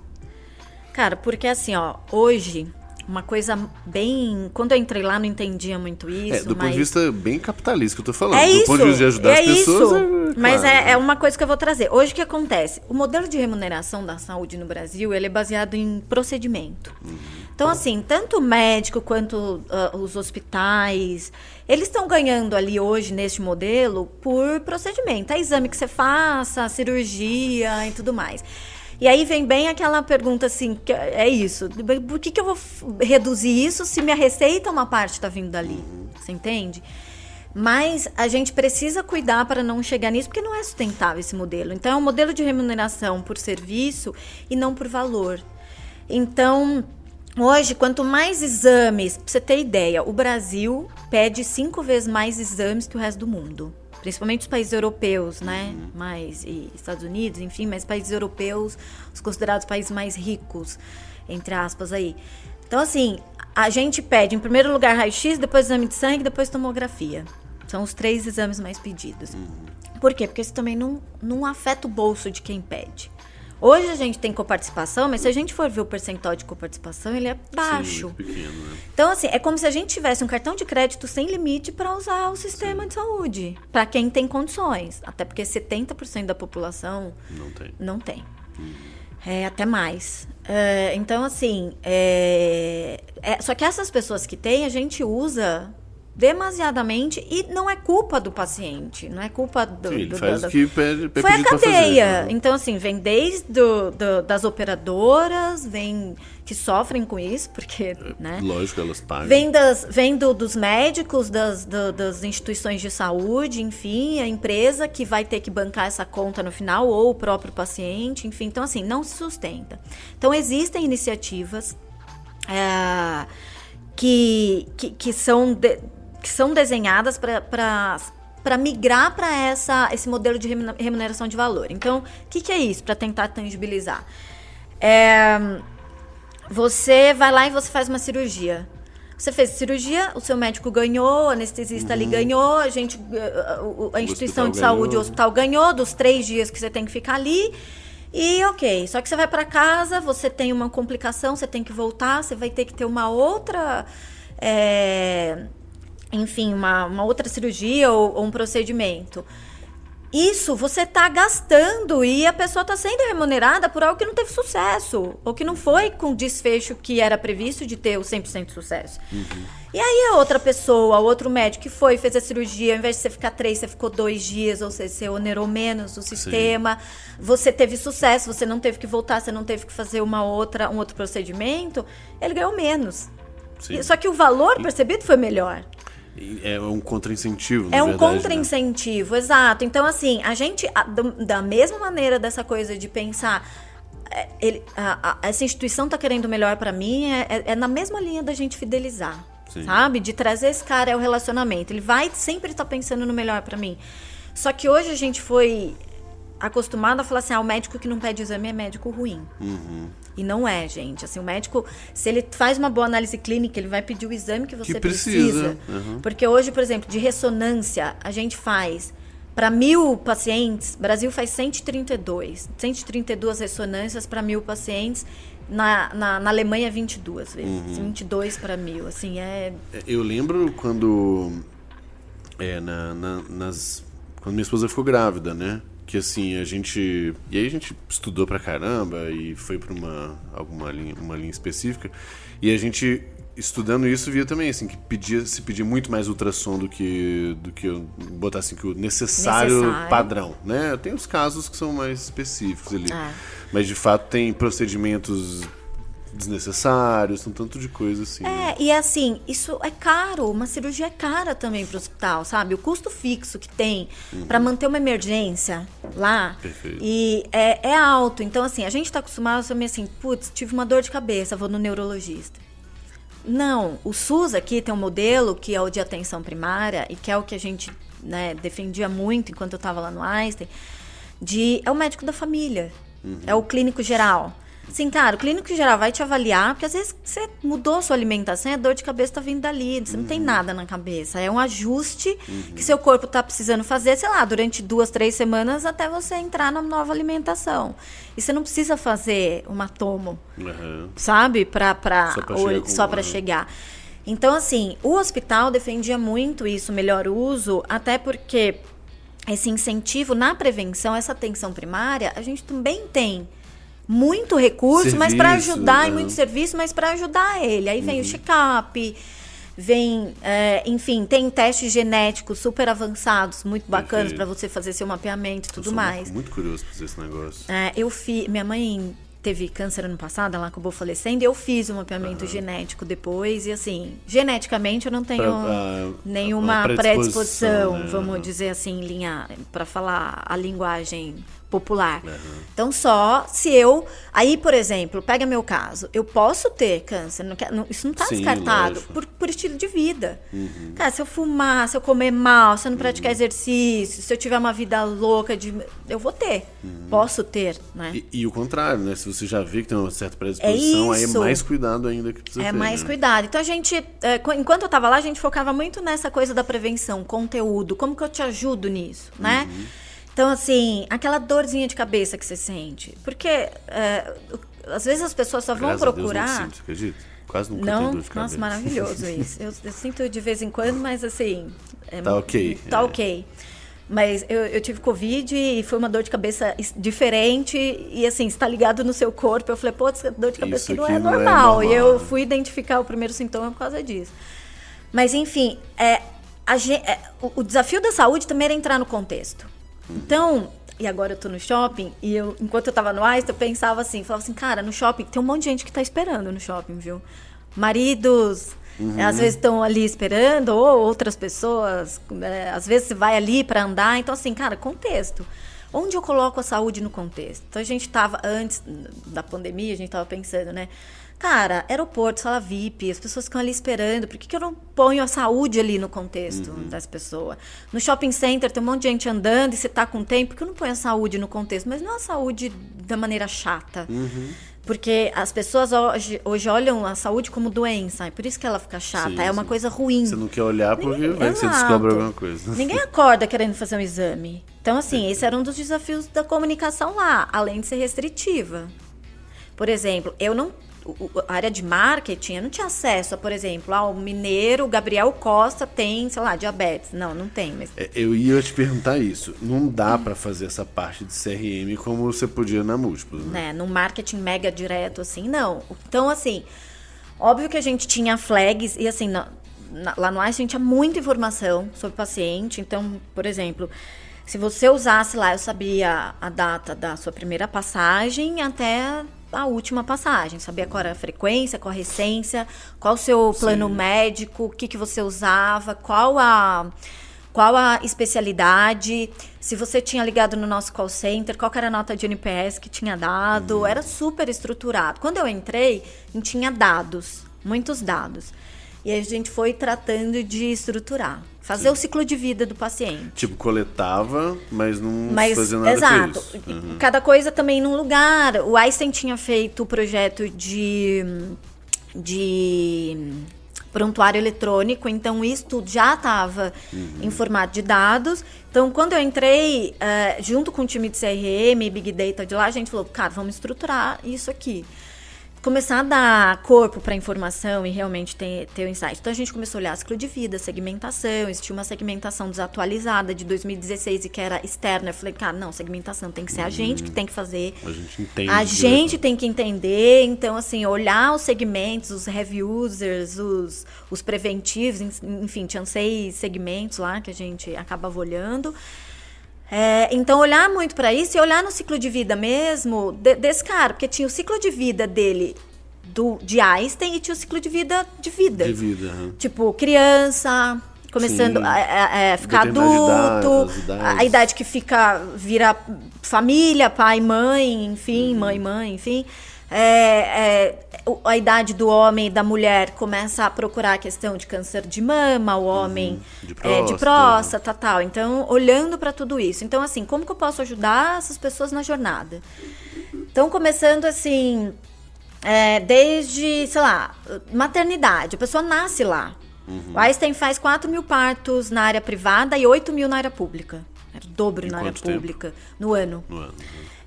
cara, porque assim, ó, hoje, uma coisa bem. Quando eu entrei lá, não entendia muito isso. é, do ponto mas... de vista bem capitalista que eu tô falando. É do isso, ponto de vista de ajudar é as pessoas, isso. é, Mas é, é uma coisa que eu vou trazer. Hoje o que acontece? O modelo de remuneração da saúde no Brasil ele é baseado em procedimento. Uhum. Então, assim, tanto o médico quanto ah, os hospitais, eles estão ganhando ali hoje, neste modelo, por procedimento. É exame que você faça, cirurgia e tudo mais. E aí vem bem aquela pergunta assim, que é isso, por que, que eu vou reduzir isso se minha receita uma parte está vindo dali? Você entende? Mas a gente precisa cuidar para não chegar nisso, porque não é sustentável esse modelo. Então, é um modelo de remuneração por serviço e não por valor. Então, hoje, quanto mais exames, pra você ter ideia, o Brasil pede cinco vezes mais exames que o resto do mundo. Principalmente os países europeus, né? Mais, e Estados Unidos, enfim, mas países europeus, os considerados países mais ricos, entre aspas aí. Então, assim, a gente pede, em primeiro lugar, raio-x, depois exame de sangue, depois tomografia. São os três exames mais pedidos. Por quê? Porque isso também não, não afeta o bolso de quem pede. Hoje a gente tem coparticipação, mas se a gente for ver o percentual de coparticipação, ele é baixo. Sim, pequeno, né? Então, assim, é como se a gente tivesse um cartão de crédito sem limite para usar o sistema de saúde, para quem tem condições. Até porque 70% da população Não tem. não tem. É, até mais. É, então, assim, é, é- só que essas pessoas que têm, a gente usa demasiadamente e não é culpa do paciente, não é culpa do. Sim, do- faz da- o que pede, pede foi a pra fazer, cadeia. né? Então, assim, vem desde do- do- das operadoras, vem que sofrem com isso, porque, né? Lógico, elas pagam. Vem, das, vem do- dos médicos, das, do- das instituições de saúde, enfim, a empresa que vai ter que bancar essa conta no final, ou o próprio paciente, enfim. Então, assim, não se sustenta. Então, existem iniciativas é, que, que, que são de- que são desenhadas para migrar para essa esse modelo de remuneração de valor. Então, o que, que é isso para tentar tangibilizar? É, você vai lá e você faz uma cirurgia. Você fez cirurgia, o seu médico ganhou, o anestesista ali ganhou, a gente, a, a- a instituição de saúde, ganhou. o hospital ganhou dos três dias que você tem que ficar ali. E ok, só que você vai para casa, você tem uma complicação, você tem que voltar, você vai ter que ter uma outra, é, enfim, uma, uma outra cirurgia ou, ou um procedimento. Isso você está gastando e a pessoa está sendo remunerada por algo que não teve sucesso, ou que não foi com o desfecho que era previsto de ter o 100% de sucesso. E aí a outra pessoa, o outro médico que foi, fez a cirurgia, ao invés de você ficar três, você ficou dois dias, ou seja, você onerou menos o sistema, você teve sucesso, você não teve que voltar, você não teve que fazer uma outra, um outro procedimento, ele ganhou menos. Sim. Só que o valor percebido foi melhor. É um contra-incentivo, É um né? contra-incentivo, exato. Então, assim, a gente, da mesma maneira dessa coisa de pensar, é, ele- a- a- essa instituição tá querendo melhor para mim, é, é- é na mesma linha da gente fidelizar, Sim. sabe? De trazer esse cara ao relacionamento. Ele vai sempre estar pensando no melhor para mim. Só que hoje a gente foi acostumado a falar assim, ah, o médico que não pede exame é médico ruim. E não é, gente. Assim, o médico, se ele faz uma boa análise clínica, ele vai pedir o exame que você Que precisa. precisa. Uhum. Porque hoje, por exemplo, de ressonância, a gente faz para mil pacientes, Brasil faz 132. 132 ressonâncias para mil pacientes. Na, na, na Alemanha, 22 vezes. Uhum. 22 para mil. Assim, é. Eu lembro quando. É, na, na- nas. Quando minha esposa ficou grávida, né? Que assim, a gente. E aí a gente estudou pra caramba e foi pra uma, alguma linha, uma linha específica. E a gente, estudando isso, via também, assim, que pedia, se pedia muito mais ultrassom do que. do que eu botar assim, que o necessário, Necessário. padrão, né? Tem os casos que são mais específicos ali. Ah. Mas de fato tem procedimentos desnecessários, um tanto de coisa assim. né? É, e assim, isso é caro, uma cirurgia é cara também para o hospital, sabe? O custo fixo que tem para manter uma emergência lá Perfeito. e é, é alto. Então, assim, a gente está acostumado também assim, putz, tive uma dor de cabeça, vou no neurologista. Não, o SUS aqui tem um modelo que é o de atenção primária e que é o que a gente né, defendia muito enquanto eu estava lá no Einstein, de é o médico da família, é o clínico geral. Sim, cara, o clínico geral vai te avaliar, porque às vezes você mudou a sua alimentação e a dor de cabeça tá vindo dali, você não tem nada na cabeça. É um ajuste que seu corpo tá precisando fazer, sei lá, durante duas, três semanas até você entrar na nova alimentação. E você não precisa fazer uma tomo Aham. sabe? Pra, pra, Só ou- chegar só pra Aham. chegar. Então, assim, o hospital defendia muito isso, melhor uso, até porque esse incentivo na prevenção, essa atenção primária, a gente também tem muito recurso, mas para Serviço, ajudar, e muito serviço, mas para ajudar ele. Aí vem o check-up, vem, é, enfim, tem testes genéticos super avançados, muito bacanas para você fazer seu mapeamento e tudo mais. Muito curioso pra fazer esse negócio. É, eu fiz. Minha mãe teve câncer ano passado, ela acabou falecendo, e eu fiz um mapeamento genético depois, e assim, geneticamente eu não tenho Pra- nenhuma uma predisposição, predisposição, né? vamos dizer assim, linha para falar a linguagem popular. Então só se eu, aí por exemplo, pega meu caso, eu posso ter câncer, não quer- não- isso não está descartado por, por estilo de vida. Uhum. Cara, se eu fumar, se eu comer mal, se eu não praticar exercício, se eu tiver uma vida louca de, eu vou ter, posso ter, né? Uhum. E, e o contrário, né? Se você já vê que tem uma certa predisposição, aí é mais cuidado ainda que precisa É ter, mais né? cuidado. Então a gente, é, qu- enquanto eu tava lá, a gente focava muito nessa coisa da prevenção, conteúdo, como que eu te ajudo nisso, né? Então, assim, aquela dorzinha de cabeça que você sente. Porque é, às vezes as pessoas só vão Graças a Deus, procurar. não sinto, você acredita? Quase nunca tenho Não, dor de cabeça. nossa, maravilhoso isso. Eu, eu sinto de vez em quando, mas assim. é Tá ok, Tá é. ok. Mas eu, eu tive Covid e foi uma dor de cabeça diferente. E assim, está ligado no seu corpo. Eu falei, pô, essa dor de cabeça aqui não é não é normal. E normal, eu fui identificar o primeiro sintoma por causa disso. Mas enfim, é, a é, o, o desafio da saúde também era entrar no contexto. Então, e agora eu tô no shopping, e eu, enquanto eu tava no Einstein, eu pensava assim, falava assim, cara, no shopping tem um monte de gente que tá esperando no shopping, viu? Maridos, Uhum. às vezes estão ali esperando, ou outras pessoas, né, às vezes você vai ali para andar. Então, assim, cara, contexto. Onde eu coloco a saúde no contexto? Então, a gente tava, antes da pandemia, a gente tava pensando, né? Cara, aeroporto, sala VIP, as pessoas ficam ali esperando. Por que, que eu não ponho a saúde ali no contexto das pessoas? No shopping center tem um monte de gente andando e você tá com tempo. Por que eu não ponho a saúde no contexto? Mas não a saúde da maneira chata. Porque as pessoas hoje, hoje olham a saúde como doença. E por isso que ela fica chata. Sim, é uma sim. coisa ruim. Você não quer olhar porque Ninguém- vai que você descobre alguma coisa. Ninguém acorda querendo fazer um exame. Então, assim, esse era um dos desafios da comunicação lá, além de ser restritiva. Por exemplo, eu não. A área de marketing, eu não tinha acesso a, por exemplo, ao mineiro Gabriel Costa tem, sei lá, diabetes. Não, não tem, mas. É, Eu ia te perguntar isso. Não dá pra fazer essa parte de CRM como você podia na múltiplos, né? né, no marketing mega direto, assim, não. Então, assim, óbvio que a gente tinha flags, e assim, na- na- lá no Einstein tinha muita informação sobre o paciente. Então, por exemplo, se você usasse lá, eu sabia a data da sua primeira passagem até a última passagem. Sabia qual era a frequência, qual a recência, qual o seu plano Sim. médico, o que, que você usava, qual a qual a especialidade, se você tinha ligado no nosso call center, qual que era a nota de NPS que tinha dado, Uhum. era super estruturado. Quando eu entrei, tinha dados, muitos dados. E a gente foi tratando de estruturar. Fazer Sim. o ciclo de vida do paciente. Tipo, coletava, mas não mas, fazia nada Exato. Uhum. Cada coisa também num lugar. O Einstein tinha feito o projeto de... de prontuário eletrônico, então isso tudo já estava uhum. em formato de dados. Então, quando eu entrei, uh, junto com o time de CRM e Big Data de lá, a gente falou, cara, vamos estruturar isso aqui começar a dar corpo para a informação e realmente ter, ter o insight. Então a gente começou a olhar ciclo de vida, segmentação, existia uma segmentação desatualizada de 2016 e que era externa. Eu falei, cara, não, segmentação tem que ser a gente que tem que fazer. A gente entende. A gente tem que entender. Então, assim, olhar os segmentos, os heavy users, os, os preventivos, enfim, tinham seis segmentos lá que a gente acabava olhando. É, então, olhar muito para isso e olhar no ciclo de vida mesmo de, desse cara, porque tinha o ciclo de vida dele do, de Einstein e tinha o ciclo de vida de vida. De vida. Uhum. Tipo, criança, começando a, a, a, ficar adulto, idade, a idade que fica, vira família, pai, mãe, enfim, uhum. mãe, mãe, enfim é, é, a idade do homem e da mulher começa a procurar a questão de câncer de mama, o homem uhum. de, próstata. É, de próstata, tal. Então, olhando para tudo isso. Então, assim, como que eu posso ajudar essas pessoas na jornada? Então, começando assim, é, desde, sei lá, maternidade. A pessoa nasce lá. Uhum. O Einstein faz 4 mil partos na área privada e 8 mil na área pública. Era o dobro em na área tempo? pública no ano. No ano.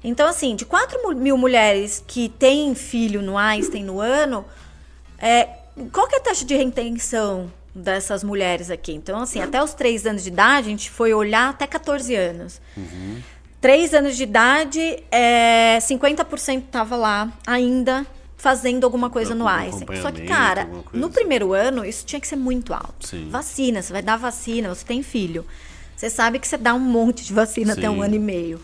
Então, assim, de 4 mil mulheres que têm filho no Einstein no ano, é, qual que é a taxa de retenção dessas mulheres aqui? Então, assim, até os 3 anos de idade, a gente foi olhar até 14 anos. Uhum. 3 anos de idade, é, 50% estava lá ainda fazendo alguma coisa no Einstein. Só que, cara, no primeiro ano, isso tinha que ser muito alto. Sim. Vacina, você vai dar vacina, você tem filho. Você sabe que você dá um monte de vacina Sim. até um ano e meio.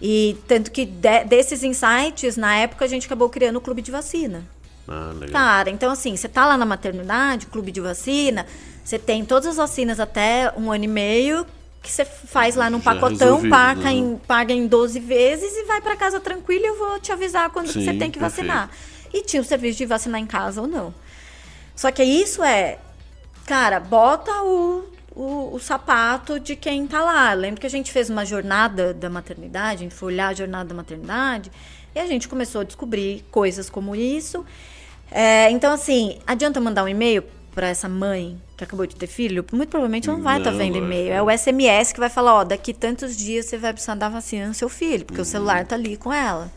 E tanto que de, desses insights, na época, a gente acabou criando o clube de vacina. Ah, legal. Cara, então assim, você tá lá na maternidade, clube de vacina, você tem todas as vacinas até um ano e meio, que você faz lá num Já pacotão, paga, né? em, paga em 12 vezes e vai para casa tranquilo e eu vou te avisar quando Sim, você tem que vacinar. Perfeito. E tinha o serviço de vacinar em casa ou não. Só que isso é, cara, bota o o, o, sapato de quem tá lá. Lembro que a gente fez uma jornada da maternidade, a gente foi olhar a jornada da maternidade e a gente começou a descobrir coisas como isso. É, então, assim, adianta mandar um e-mail para essa mãe que acabou de ter filho? Muito provavelmente não vai estar tá vendo e-mail. É o SMS que vai falar: ó, daqui tantos dias você vai precisar dar vacina no seu filho, porque uhum. o celular tá ali com ela.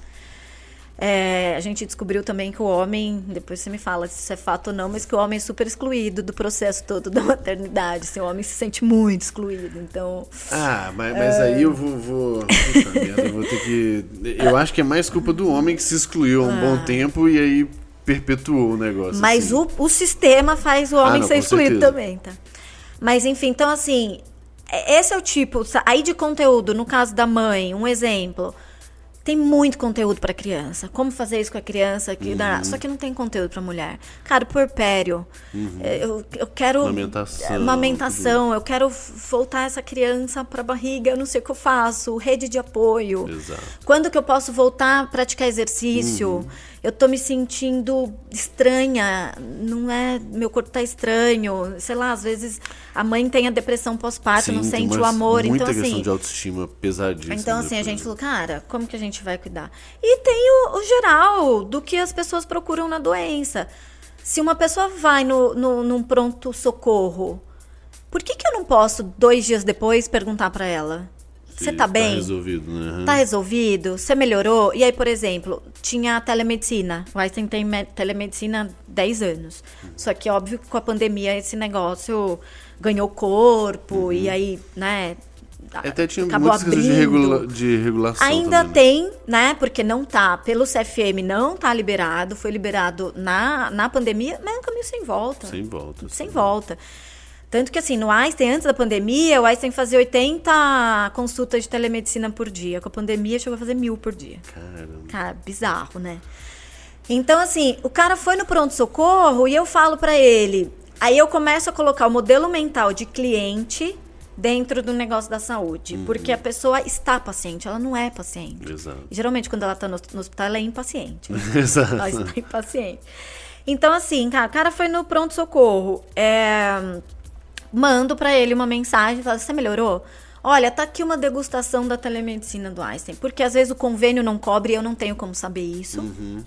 É, a gente descobriu também que o homem, depois você me fala se isso é fato ou não, mas que o homem é super excluído do processo todo da maternidade. Assim, o homem se sente muito excluído. Então. Ah, mas, mas é... aí eu vou. vou... Puta merda, eu vou ter que. Eu acho que é mais culpa do homem que se excluiu há um ah. bom tempo e aí perpetuou o negócio. Mas assim. o, o sistema faz o homem ah, não, ser excluído certeza. também, tá? Mas enfim, então assim. É, esse é o tipo. Aí de conteúdo, no caso da mãe, um exemplo. Tem muito conteúdo para criança. Como fazer isso com a criança? Que uhum. Só que não tem conteúdo para mulher. Cara, puerpério. Uhum. É, eu, eu quero. Amamentação. Amamentação. Eu quero voltar essa criança para a barriga. Eu não sei o que eu faço. Rede de apoio. Exato. Quando que eu posso voltar a praticar exercício? Uhum eu tô me sentindo estranha, não é, meu corpo tá estranho, sei lá, às vezes a mãe tem a depressão pós-parto, não sente o amor, muita então assim, questão de autoestima pesadíssima. Então assim, a gente falou, cara, como que a gente vai cuidar? E tem o, o geral do que as pessoas procuram na doença. Se uma pessoa vai no, no, num pronto socorro, por que, que eu não posso, dois dias depois, perguntar para ela? Você tá, tá bem? Tá resolvido, né? Tá resolvido? Você melhorou? E aí, por exemplo, tinha a telemedicina. O Einstein tem telemedicina há 10 anos. Só que, óbvio, com a pandemia, esse negócio ganhou corpo uhum. e aí, né? Até tinha acabou muitas abrindo. De, regula de regulação. Ainda também, né? tem, né? Porque não tá, pelo CFM não tá liberado, foi liberado na, na pandemia, mas é um caminho sem volta. Sem volta. Sem volta. Tanto que, assim, no Einstein, antes da pandemia, o Einstein fazia 80 consultas de telemedicina por dia. Com a pandemia, chegou a fazer mil por dia. Caramba. Cara, bizarro, né? Então, assim, o cara foi no pronto-socorro e eu falo para ele. Aí eu começo a colocar o modelo mental de cliente dentro do negócio da saúde. Uhum. Porque a pessoa está paciente, ela não é paciente. Exato. geralmente, quando ela está no, no, hospital, ela é impaciente. Exato. Ela está impaciente. Então, assim, cara, o cara foi no pronto-socorro. É, mando para ele uma mensagem, falo, você melhorou? Olha, tá aqui uma degustação da telemedicina do Einstein, porque às vezes o convênio não cobre e eu não tenho como saber isso. Uhum.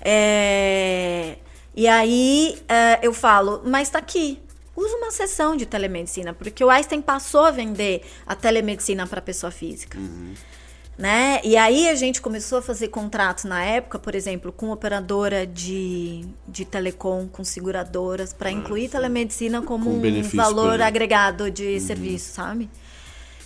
É, e aí é, eu falo, mas tá aqui. Usa uma sessão de telemedicina, porque o Einstein passou a vender a telemedicina para pessoa física. Uhum. Né? E aí a gente começou a fazer contratos na época, por exemplo, com operadora de, de telecom, com seguradoras, para ah, incluir telemedicina como com um valor agregado de uhum. serviço, sabe?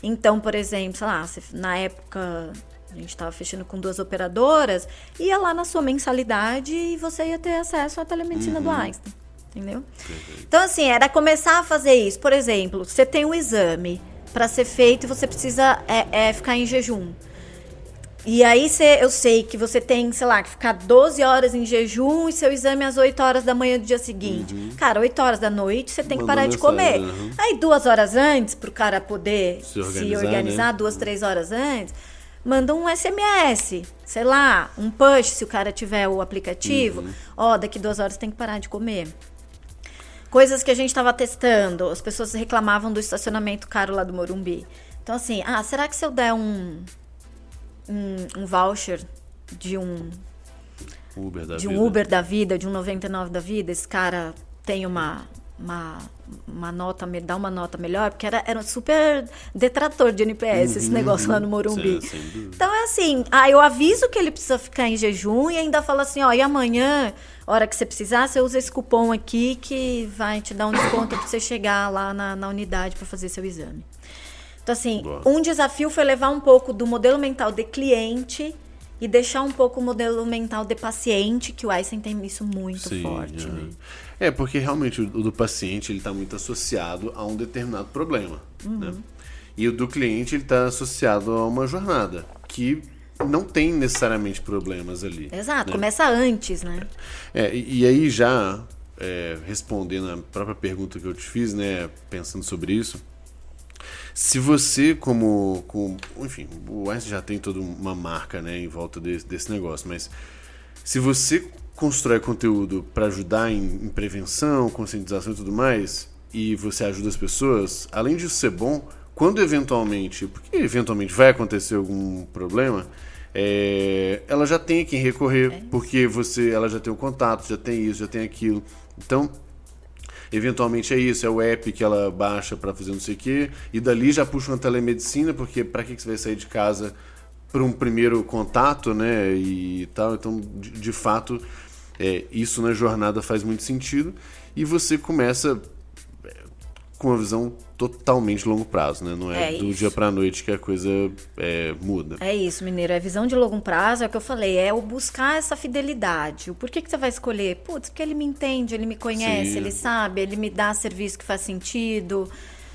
Então, por exemplo, sei lá, na época a gente estava fechando com duas operadoras, ia lá na sua mensalidade e você ia ter acesso à telemedicina uhum. do Einstein. Entendeu? Então, assim, era começar a fazer isso. Por exemplo, você tem um exame para ser feito e você precisa é, é, ficar em jejum. E aí cê, eu sei que você tem, sei lá, que ficar 12 horas em jejum e seu exame às 8 horas da manhã do dia seguinte. Uhum. Cara, 8 horas da noite você tem que parar de comer. Uhum. Aí duas horas antes, pro cara poder se organizar, se organizar né? duas, três horas antes, manda um SMS, sei lá, um push se o cara tiver o aplicativo. Uhum. Ó, uhum. daqui duas horas tem que parar de comer. Coisas que a gente estava testando, as pessoas reclamavam do estacionamento caro lá do Morumbi. Então, assim, ah, será que se eu der um um, um voucher de um Uber da de um vida. Uber da vida, de um 99 da vida, esse cara tem uma uma, uma nota, dá uma nota melhor, porque era, era um super detrator de NPS uhum, esse negócio lá no Morumbi. Sim, então é assim, ah, eu aviso que ele precisa ficar em jejum e ainda falo assim, ó, e amanhã, hora que você precisar, você usa esse cupom aqui que vai te dar um desconto para você chegar lá na, na unidade para fazer seu exame. Então, assim, Boa. um desafio foi levar um pouco do modelo mental de cliente e deixar um pouco o modelo mental de paciente, que o Einstein tem isso muito Sim, forte. É. Né? é, porque realmente o do paciente ele está muito associado a um determinado problema. Uhum. Né? E o do cliente ele está associado a uma jornada que não tem necessariamente problemas ali. Exato, né? começa antes, né? É, e, e aí já é, respondendo a própria pergunta que eu te fiz, né, pensando sobre isso, se você, como, como. Enfim, o Einstein já tem toda uma marca né, em volta desse, desse negócio, mas se você constrói conteúdo para ajudar em, em, prevenção, conscientização e tudo mais, e você ajuda as pessoas, além disso ser bom, quando eventualmente, porque eventualmente vai acontecer algum problema, é, ela já tem a quem recorrer, é porque você, ela já tem o contato, já tem isso, já tem aquilo. Então, eventualmente é isso, é o app que ela baixa para fazer não sei o quê, e dali já puxa uma telemedicina, porque para que, que você vai sair de casa para um primeiro contato, né, e tal, então, de, de fato, é, isso na jornada faz muito sentido, e você começa com uma visão totalmente longo prazo, né? Não é, é do dia para noite que a coisa é, muda. É isso, Mineiro. É visão de longo prazo, é o que eu falei, é o buscar essa fidelidade. O porquê que você vai escolher? Putz, porque ele me entende, ele me conhece, Sim. ele sabe, ele me dá serviço que faz sentido.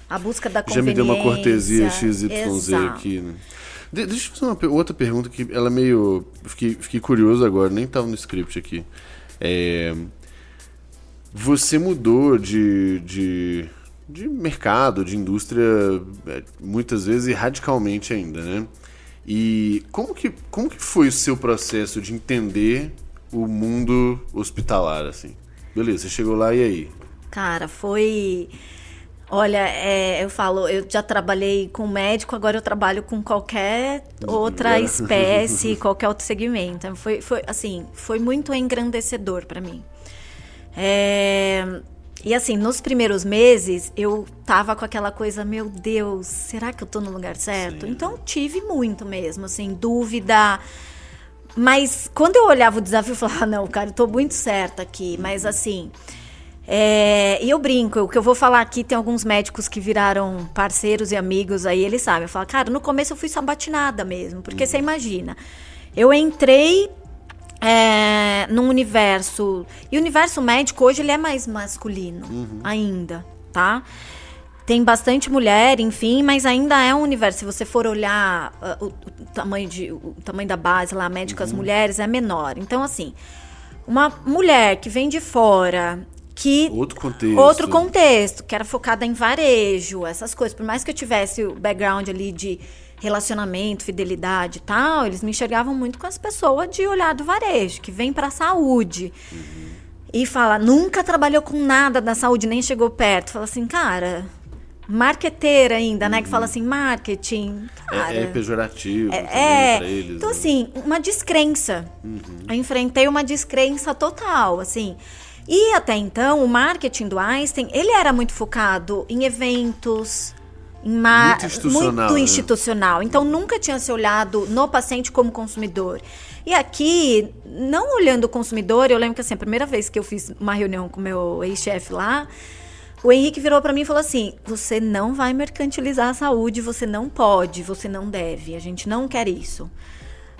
A busca da. Já me deu uma cortesia XYZ Exato. aqui, né? De deixa eu fazer uma outra pergunta que ela é meio. Fiquei, fiquei curioso agora, nem estava no script aqui. É... Você mudou de, de de mercado, de indústria, é, muitas vezes e radicalmente ainda, né? E como que, como que foi o seu processo de entender o mundo hospitalar, assim? Beleza, você chegou lá e aí? Cara, foi... Olha, é, eu falo, eu já trabalhei com médico, agora eu trabalho com qualquer outra espécie, qualquer outro segmento. Foi, foi assim, foi muito engrandecedor para mim. É, e assim, nos primeiros meses, eu tava com aquela coisa, meu Deus, será que eu tô no lugar certo? Sim. Então tive muito mesmo, assim, dúvida. Mas quando eu olhava o desafio, eu falava, ah, não, cara, eu tô muito certa aqui. Mas assim. É, e eu brinco, o que eu vou falar aqui, tem alguns médicos que viraram parceiros e amigos aí, eles sabem. Eu falo, cara, no começo eu fui sabatinada mesmo, porque uhum. você imagina. Eu entrei é, num universo. E o universo médico hoje ele é mais masculino uhum. ainda, tá? Tem bastante mulher, enfim, mas ainda é um universo. Se você for olhar uh, o, o, tamanho de, o tamanho da base lá, médicas uhum. mulheres, é menor. Então, assim, uma mulher que vem de fora, que outro contexto. outro contexto, que era focada em varejo, essas coisas. Por mais que eu tivesse o background ali de relacionamento, fidelidade e tal, eles me enxergavam muito com as pessoas de olhar do varejo, que vem para a saúde. Uhum. e fala, nunca trabalhou com nada da saúde, nem chegou perto. Fala assim, cara, marqueteira ainda, né? Que fala assim, marketing. Cara, é, é pejorativo. É, é. Eles, então, né? assim, uma descrença. Uhum. Eu enfrentei uma descrença total, assim. E até então, o marketing do Einstein, ele era muito focado em eventos, muito institucional. Muito né? institucional. Então, nunca tinha se olhado no paciente como consumidor. E aqui, não olhando o consumidor, eu lembro que assim, a primeira vez que eu fiz uma reunião com meu ex-chefe lá, o Henrique virou para mim e falou assim: "Você não vai mercantilizar a saúde, você não pode, você não deve. A gente não quer isso".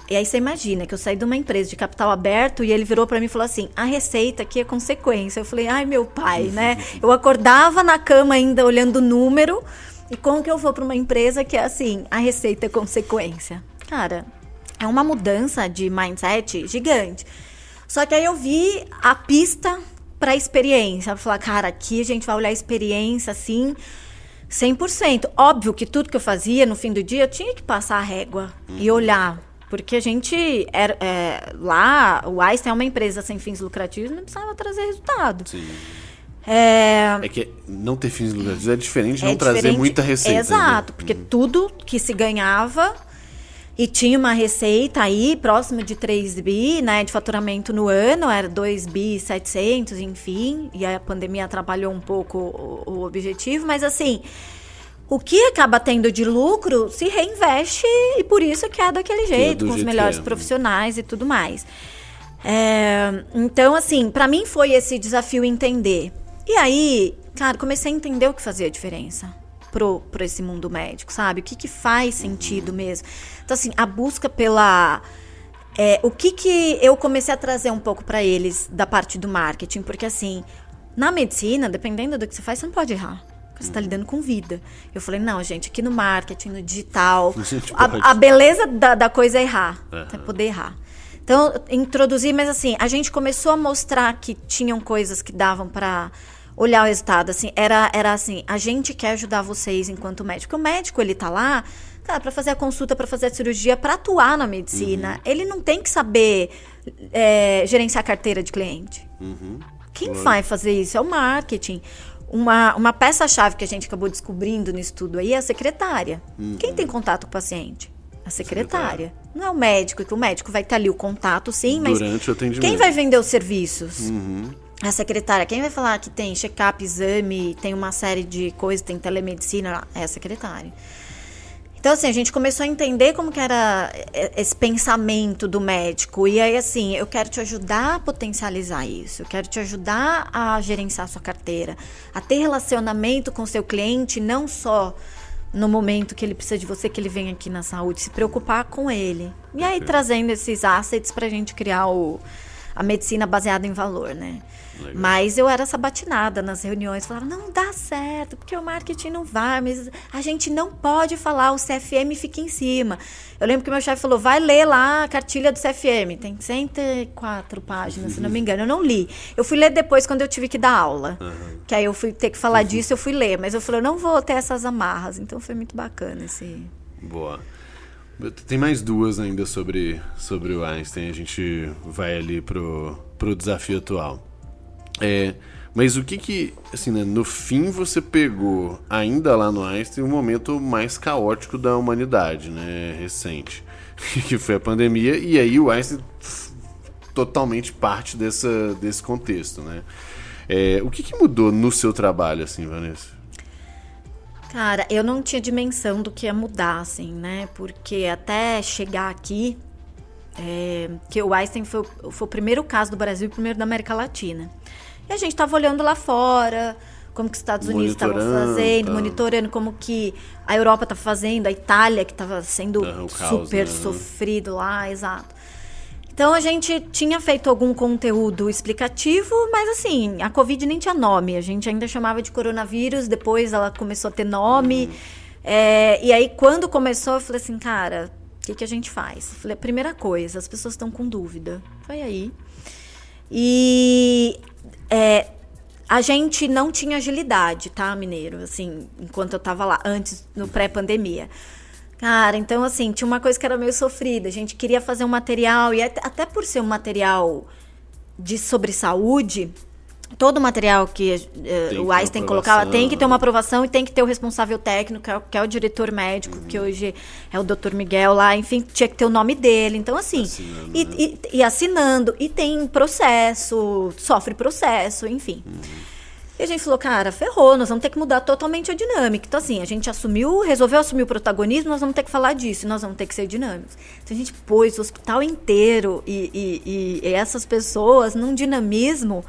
E aí você imagina que eu saí de uma empresa de capital aberto e ele virou para mim e falou assim: "A receita aqui é consequência". Eu falei: "Ai, meu pai, né? Eu acordava na cama ainda olhando o número, e como que eu vou para uma empresa que é assim, a receita é consequência?". Cara, é uma mudança de mindset gigante. Só que aí eu vi a pista para experiência. Falar, cara, aqui a gente vai olhar a experiência assim, 100%. Óbvio que tudo que eu fazia no fim do dia eu tinha que passar a régua uhum. e olhar. Porque a gente era é, lá, o Einstein é uma empresa sem fins lucrativos, não precisava trazer resultado. Sim. É... é que não ter fins lucrativos é diferente de é não diferente, trazer muita receita. Exato, né? porque uhum. tudo que se ganhava e tinha uma receita aí próxima de 3 bi, né, de faturamento no ano, era 2 bi 700, enfim, e a pandemia atrapalhou um pouco o, o objetivo, mas assim, o que acaba tendo de lucro se reinveste e por isso que é daquele jeito, é com os melhores é. profissionais e tudo mais. É, então, assim, para mim foi esse desafio entender. E aí, cara, comecei a entender o que fazia a diferença pro, pro esse mundo médico, sabe? O que, que faz sentido mesmo. Então, assim, a busca pela. É, o que, que eu comecei a trazer um pouco para eles da parte do marketing? Porque, assim, na medicina, dependendo do que você faz, você não pode errar. Porque você está lidando com vida. Eu falei, não, gente, aqui no marketing, no digital, a, a, beleza da, da, coisa é errar. Uhum. É poder errar. Então, introduzi, mas assim, a gente começou a mostrar que tinham coisas que davam para olhar o resultado, assim, era, era assim, a gente quer ajudar vocês enquanto médico. O médico, ele tá lá, cara, para fazer a consulta, para fazer a cirurgia, para atuar na medicina. Uhum. Ele não tem que saber é, gerenciar carteira de cliente. Uhum. Quem claro. vai fazer isso? É o marketing. Uma, uma peça-chave que a gente acabou descobrindo no estudo aí é a secretária. Uhum. Quem tem contato com o paciente? A secretária. secretária. Não é o médico, que o médico vai ter ali o contato, sim, mas. Durante o atendimento. Quem vai vender os serviços? Uhum a secretária, quem vai falar que tem check-up, exame, tem uma série de coisas, tem telemedicina, é a secretária. Então, assim, a gente começou a entender como que era esse pensamento do médico. E aí, assim, eu quero te ajudar a potencializar isso. Eu quero te ajudar a gerenciar a sua carteira. A ter relacionamento com o seu cliente, não só no momento que ele precisa de você, que ele vem aqui na saúde. Se preocupar com ele. E aí, trazendo esses assets pra gente criar o, a medicina baseada em valor, né? Legal. Mas eu era sabatinada nas reuniões, falava, não dá certo, porque o marketing não vai, mas a gente não pode falar, o CFM fica em cima. Eu lembro que meu chefe falou, vai ler lá a cartilha do CFM, tem 104 páginas, se não me engano, eu não li. Eu fui ler depois quando eu tive que dar aula, uhum. que aí eu fui ter que falar uhum. disso, eu fui ler, mas eu falei, eu não vou ter essas amarras, então foi muito bacana esse... Boa. Tem mais duas ainda sobre, sobre o Einstein, a gente vai ali pro, pro desafio atual. É, mas o que que, assim, né, no fim você pegou, ainda lá no Einstein, o um momento mais caótico da humanidade, né, recente, que foi a pandemia, e aí o Einstein totalmente parte dessa, desse contexto, né. É, o que, que mudou no seu trabalho, assim, Vanessa? Cara, eu não tinha dimensão do que ia mudar, assim, né? Porque até chegar aqui, é, que o Einstein foi, foi o primeiro caso do Brasil e o primeiro da América Latina. E a gente estava olhando lá fora, como que os Estados Unidos estavam fazendo, tá. monitorando como que a Europa tá fazendo, a Itália que estava sendo é, super caos, né? sofrido lá, exato. Então a gente tinha feito algum conteúdo explicativo, mas assim, a Covid nem tinha nome. A gente ainda chamava de coronavírus, depois ela começou a ter nome. Uhum. É, e aí, quando começou, eu falei assim, cara, o que, que a gente faz? Eu falei, primeira coisa, as pessoas estão com dúvida. Foi aí. E é, a gente não tinha agilidade, tá, Mineiro? Assim, enquanto eu tava lá, antes, no pré-pandemia. Cara, então assim, tinha uma coisa que era meio sofrida. A gente queria fazer um material, e até por ser um material de sobre saúde, todo o material que uh, o Einstein colocava tem que ter uma aprovação e tem que ter o responsável técnico, que é o, que é o diretor médico, uhum. que hoje é o Dr. Miguel lá, enfim, tinha que ter o nome dele. Então, assim, assinando, e, né? e, e, assinando, e tem processo, sofre processo, enfim. Uhum. E a gente falou, cara, ferrou, nós vamos ter que mudar totalmente a dinâmica. Então, assim, a gente assumiu, resolveu assumir o protagonismo, nós vamos ter que falar disso, nós vamos ter que ser dinâmicos. Então, a gente pôs o hospital inteiro e, e, e essas pessoas num dinamismo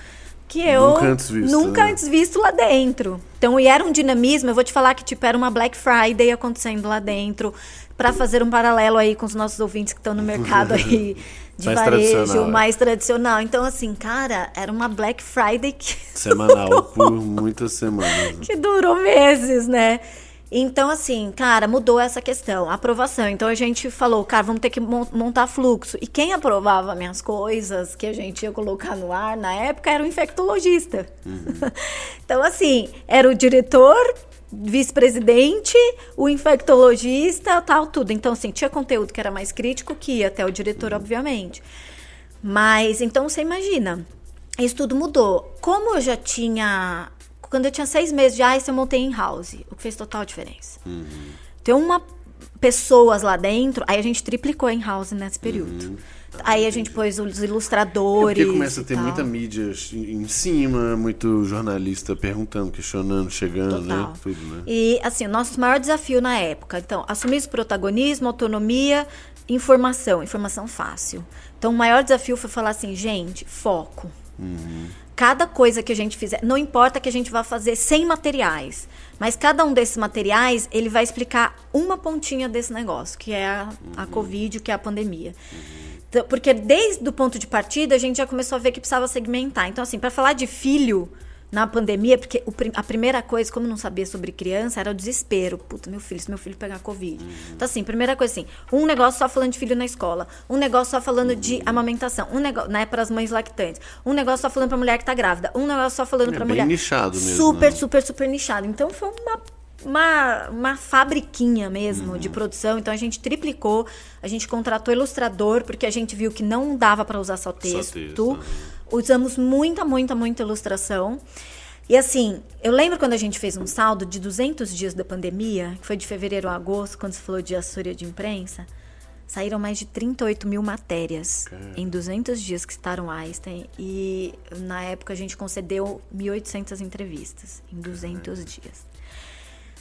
que eu nunca antes visto, nunca né? antes visto lá dentro. Então, e era um dinamismo, eu vou te falar que tipo era uma Black Friday acontecendo lá dentro, para fazer um paralelo aí com os nossos ouvintes que estão no mercado aí de mais varejo, tradicional, é. mais tradicional. Então, assim, cara, era uma Black Friday que. Semanal, durou, por muitas semanas. Que durou meses, né? Então, assim, cara, mudou essa questão, aprovação. Então a gente falou, cara, vamos ter que montar fluxo. E quem aprovava minhas coisas que a gente ia colocar no ar na época era o infectologista. Uhum. então, assim, era o diretor vice-presidente, o infectologista, tal, tudo. Então, assim, tinha conteúdo que era mais crítico que ia até o diretor, uhum. obviamente. Mas, então, você imagina, isso tudo mudou. Como eu já tinha. Quando eu tinha seis meses de ICE, eu montei em house, o que fez total diferença. Uhum. Tem uma pessoas lá dentro, aí a gente triplicou em house nesse período. Uhum. Aí a gente pôs os ilustradores. É porque começa a ter muita mídia em cima, muito jornalista perguntando, questionando, chegando, né? Total. né? Tudo, né? E assim, o nosso maior desafio na época, então, assumir esse protagonismo, autonomia, informação, informação fácil. Então, o maior desafio foi falar assim, gente, foco. Uhum. Cada coisa que a gente fizer, não importa que a gente vá fazer sem materiais, mas cada um desses materiais, ele vai explicar uma pontinha desse negócio, que é a, uhum. a Covid, que é a pandemia. Uhum. Então, porque desde o ponto de partida a gente já começou a ver que precisava segmentar. Então, assim, para falar de filho na pandemia, porque o, a primeira coisa, como não sabia sobre criança, era o desespero. Puta, meu filho, se meu filho pegar Covid. Uhum. Então, assim, primeira coisa assim, um negócio só falando de filho na escola, um negócio só falando uhum. de amamentação, um negócio, né, para as mães lactantes, um negócio só falando para mulher que tá grávida, um negócio só falando é para mulher. nichado mesmo. Super, né? super, super nichado. Então, foi uma uma, uma fabriquinha mesmo uhum. de produção. Então a gente triplicou, a gente contratou ilustrador, porque a gente viu que não dava para usar só texto. Só texto. Usamos muita, muita, muita ilustração. E assim, eu lembro quando a gente fez um saldo de 200 dias da pandemia, que foi de fevereiro a agosto, quando se falou de assessoria de imprensa, saíram mais de 38 mil matérias Caramba. em 200 dias que estaram Einstein. E na época a gente concedeu 1.800 entrevistas em 200 Caramba. dias.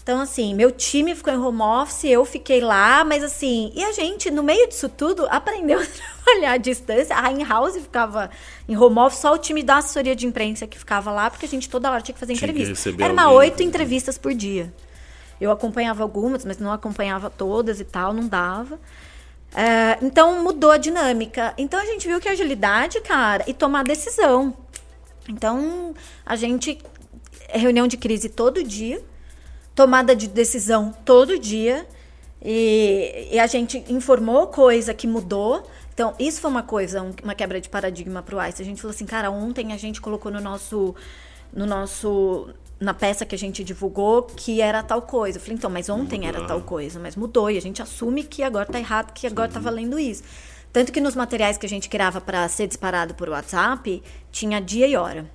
Então, assim, meu time ficou em home office, eu fiquei lá, mas assim, e a gente, no meio disso tudo, aprendeu a trabalhar à distância. A in-house ficava em home office, só o time da assessoria de imprensa que ficava lá, porque a gente toda hora tinha que fazer tinha entrevista. Que Era uma oito entrevistas por dia. Eu acompanhava algumas, mas não acompanhava todas e tal, não dava. É, então mudou a dinâmica. Então a gente viu que agilidade, cara, e tomar decisão. Então a gente. Reunião de crise todo dia tomada de decisão todo dia. E, e, a gente informou coisa que mudou. Então, isso foi uma coisa, uma quebra de paradigma para o ICE. A gente falou assim, cara, ontem a gente colocou no nosso, no nosso, na peça que a gente divulgou que era tal coisa. Eu falei, então, mas ontem mudou. era tal coisa, mas mudou. E a gente assume que agora tá errado, que agora Sim. tá valendo isso. Tanto que nos materiais que a gente criava para ser disparado por WhatsApp, tinha dia e hora.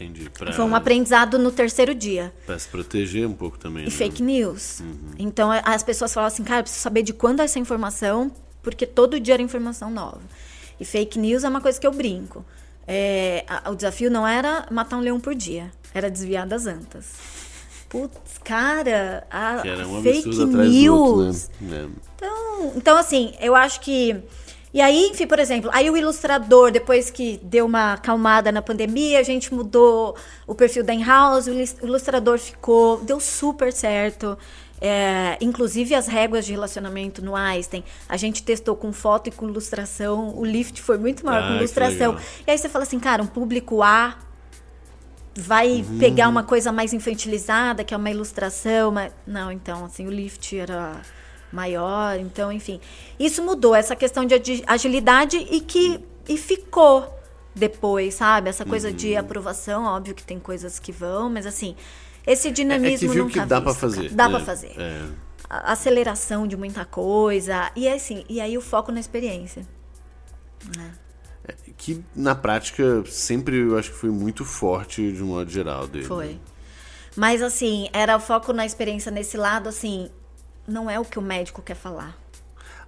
Entendi. Pra... Foi um aprendizado no terceiro dia. Para se proteger um pouco também. E né? fake news. Uhum. Então as pessoas falavam assim, cara, eu preciso saber de quando é essa informação, porque todo dia era informação nova. E fake news é uma coisa que eu brinco. É, a, o desafio não era matar um leão por dia, era desviar das antas. Putz, cara, a, um fake news. Outro, né? É. Então, então, assim, eu acho que e aí, enfim, por exemplo, aí o ilustrador, depois que deu uma acalmada na pandemia, a gente mudou o perfil da in-house, o ilustrador ficou, deu super certo. É, inclusive as réguas de relacionamento no Einstein, a gente testou com foto e com ilustração, o lift foi muito maior ah, com ilustração. E aí você fala assim, cara, um público A vai uhum. pegar uma coisa mais infantilizada, que é uma ilustração, mas não, então, assim, o lift era maior. Então, enfim, isso mudou essa questão de agilidade e que e ficou depois, sabe? Essa coisa uhum. de aprovação, óbvio que tem coisas que vão, mas assim, esse dinamismo é, é que viu que dá para fazer. Dá é, para fazer. É. aceleração de muita coisa e assim, e aí o foco na experiência. Né? É, que na prática sempre eu acho que foi muito forte de um modo geral dele. Foi. Mas assim, era o foco na experiência nesse lado, assim, não é o que o médico quer falar.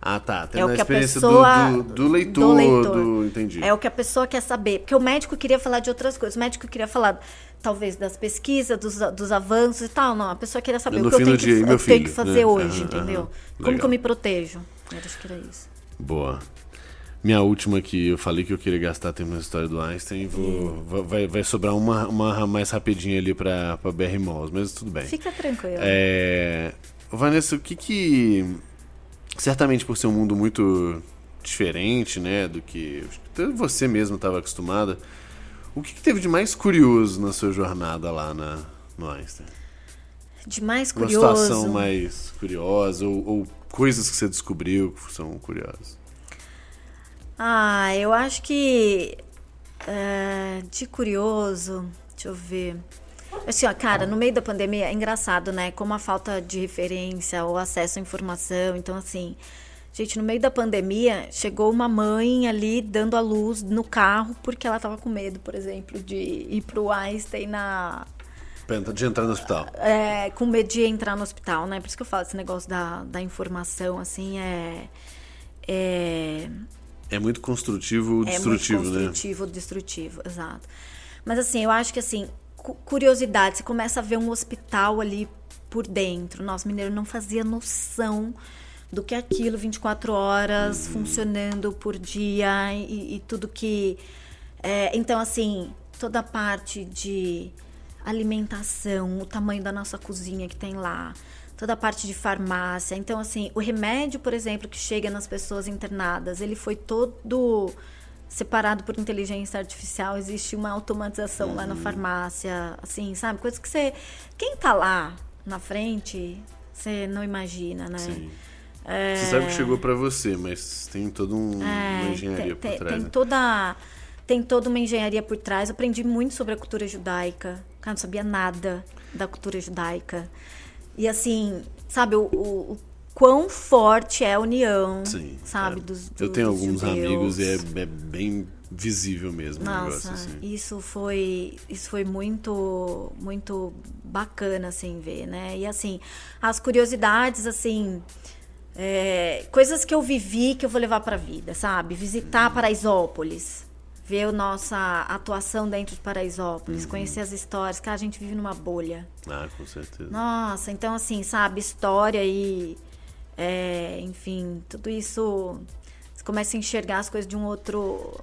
Ah, tá. Tem É o que a pessoa- do, do, do leitor, do leitor. do- Entendi. É o que a pessoa quer saber. Porque o médico queria falar de outras coisas. O médico queria falar, talvez, das pesquisas, dos, dos avanços e tal. Não, a pessoa queria saber No o que eu tenho que, dia, e eu meu tenho que filho, fazer né? hoje, entendeu? Como que Legal. eu me protejo? Eu acho que era isso. Boa. Minha última aqui, eu falei que eu queria gastar tempo na história do Einstein. Vou, va- vai, vai sobrar uma, uma mais rapidinha ali pra BR Malls, mas tudo bem. Fica tranquilo. É, Vanessa, o que que. Certamente por ser um mundo muito diferente, né, do que você mesmo estava acostumada, o que, que teve de mais curioso na sua jornada lá na, no Einstein? De mais Uma curioso. situação mais curiosa ou, ou coisas que você descobriu que são curiosas? Ah, eu acho que. é, de curioso. Deixa eu ver. Assim, ó, cara, no meio da pandemia é engraçado, né? Como a falta de referência ou acesso à informação. Então, assim. Gente, no meio da pandemia, chegou uma mãe ali dando a luz no carro porque ela tava com medo, por exemplo, de ir pro Einstein na, De entrar no hospital. é, com medo de entrar no hospital, né? Por isso que eu falo esse negócio da, da informação, assim, é. É, É muito construtivo, é destrutivo, muito né? construtivo, destrutivo, exato. Mas assim, eu acho que assim, curiosidade, você começa a ver um hospital ali por dentro. Nossa, mineiro não fazia noção do que aquilo 24 horas Uhum. funcionando por dia e, e tudo que. é, então, assim, toda a parte de alimentação, o tamanho da nossa cozinha que tem lá, toda a parte de farmácia. Então, assim, o remédio, por exemplo, que chega nas pessoas internadas, ele foi todo separado por inteligência artificial. Existe uma automatização lá na farmácia, assim, sabe? Coisas que você. Quem tá lá na frente, você não imagina, né? Sim. É, Você sabe que chegou pra você, mas tem toda um- uma é, engenharia tem, por trás. tem né? toda tem toda uma engenharia por trás. Aprendi muito sobre a cultura judaica. Cara, não sabia nada da cultura judaica. E assim, sabe, o- o quão forte é a união, Sim, sabe, é. dos, Eu dos tenho alguns judeus. amigos e é, é bem visível mesmo o negócio Nossa, assim. isso foi isso foi muito muito bacana assim ver, né? E assim, as curiosidades assim, é, coisas que eu vivi que eu vou levar para vida, sabe? Visitar Uhum. Paraisópolis, ver a nossa atuação dentro de Uhum. Paraisópolis, conhecer as histórias, cara, a gente vive numa bolha. Ah, com certeza. Nossa, então assim, sabe, história e é, enfim, tudo isso você começa a enxergar as coisas de um outro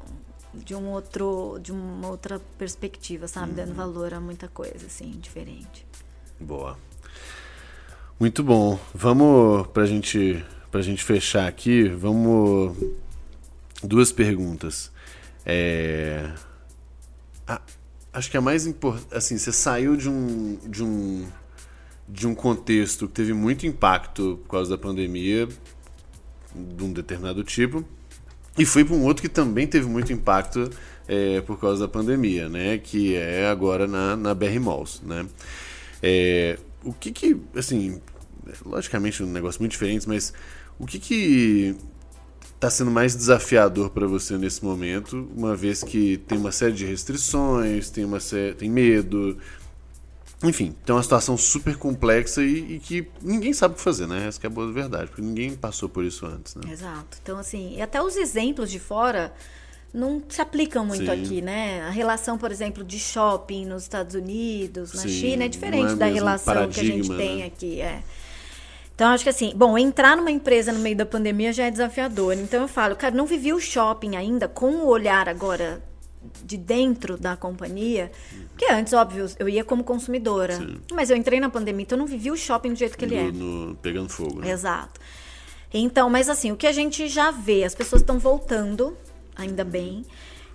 de um outro de uma outra perspectiva, sabe, Uhum. dando valor a muita coisa assim, diferente. Boa. Muito bom. Vamos pra gente pra gente fechar aqui, vamos duas perguntas. É, acho que a mais importante, assim, você saiu de um de um de um contexto que teve muito impacto por causa da pandemia de um determinado tipo e foi para um outro que também teve muito impacto é, por causa da pandemia, né? Que é agora na, na BR Malls, né? É, o que que, assim, logicamente um negócio muito diferente, mas o que que tá sendo mais desafiador para você nesse momento, uma vez que tem uma série de restrições, tem uma sé- tem medo, enfim, tem uma situação super complexa e, e que ninguém sabe o que fazer, né? Essa que é a boa verdade, porque ninguém passou por isso antes, né? Exato. Então assim, e até os exemplos de fora não se aplicam muito Sim. aqui, né? A relação, por exemplo, de shopping nos Estados Unidos, na Sim, China, é não diferente é da relação que a gente tem né? aqui. É. Então, acho que assim, bom, entrar numa empresa no meio da pandemia já é desafiador. Então, eu falo, cara, não vivi o shopping ainda com o olhar agora de dentro da companhia. Porque antes, óbvio, eu ia como consumidora. Sim. Mas eu entrei na pandemia, então eu não vivi o shopping do jeito que ele é. No- no- pegando fogo, né? Exato. Então, mas assim, o que a gente já vê, as pessoas estão voltando, ainda bem.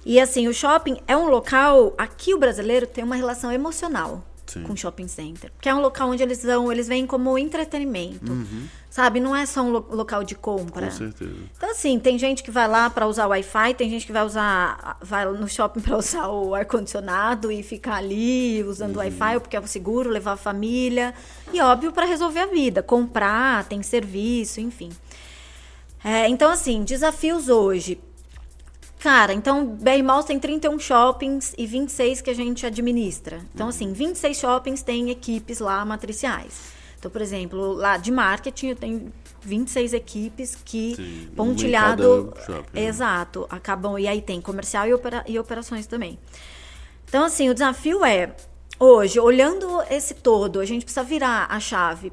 E assim, o shopping é um local, aqui o brasileiro tem uma relação emocional Sim. com shopping center. Porque é um local onde eles vão, eles vêm como entretenimento. Sabe? Não é só um lo- local de compra. Com certeza. Então, assim, tem gente que vai lá para usar o Wi-Fi, tem gente que vai usar, vai no shopping para usar o ar-condicionado e ficar ali usando o Wi-Fi, porque é o seguro, levar a família. E, óbvio, para resolver a vida, comprar, tem serviço, enfim. É, então, assim, desafios hoje. Cara, então, BR Malls tem 31 shoppings e 26 que a gente administra. Então, assim, 26 shoppings têm equipes lá matriciais. Então, por exemplo, lá de marketing eu tenho 26 equipes que Sim, pontilhado. shopping, né? Exato, acabam. E aí tem comercial e, opera- e operações também. Então, assim, o desafio é, hoje, olhando esse todo, a gente precisa virar a chave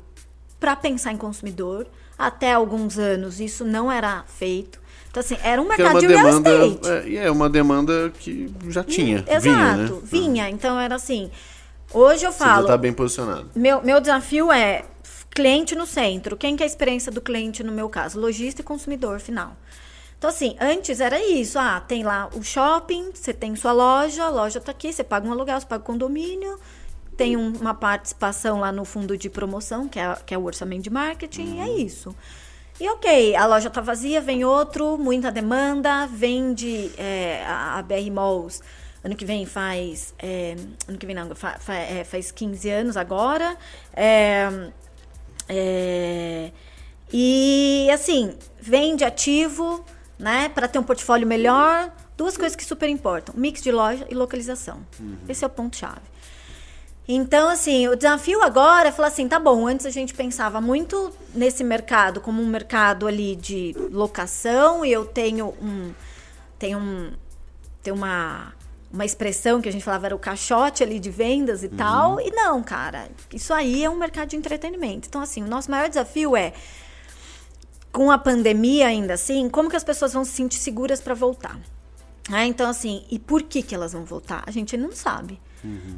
para pensar em consumidor. Até alguns anos isso não era feito. Então, assim, era um era mercado uma de real demanda. estate. É, e é uma demanda que já tinha. Exato, vinha, né? vinha. Então era assim. Hoje eu Você falo. tá bem posicionado. Meu, meu desafio é cliente no centro. Quem que é a experiência do cliente no meu caso? Lojista e consumidor final. Então, assim, antes era isso. Ah, tem lá o shopping, você tem sua loja, a loja tá aqui, você paga um aluguel, você paga o condomínio, tem um- uma participação lá no fundo de promoção, que é, que é o orçamento de marketing, e é isso. E ok, a loja tá vazia, vem outro, muita demanda, vende é, a, a BR Malls. Ano que vem faz. é, ano que vem não, fa- fa- é, faz 15 anos agora. É, é, e assim, vende ativo, né? Para ter um portfólio melhor. Duas coisas que super importam: mix de loja e localização. Esse é o ponto-chave. Então, assim, o desafio agora é falar assim, tá bom, antes a gente pensava muito nesse mercado como um mercado ali de locação e eu tenho um tenho um tem uma uma expressão que a gente falava era o caixote ali de vendas e tal, e não, cara, isso aí é um mercado de entretenimento. Então, assim, o nosso maior desafio é com a pandemia ainda assim, como que as pessoas vão se sentir seguras para voltar? Ah, então, assim, e por que, que elas vão voltar? A gente não sabe.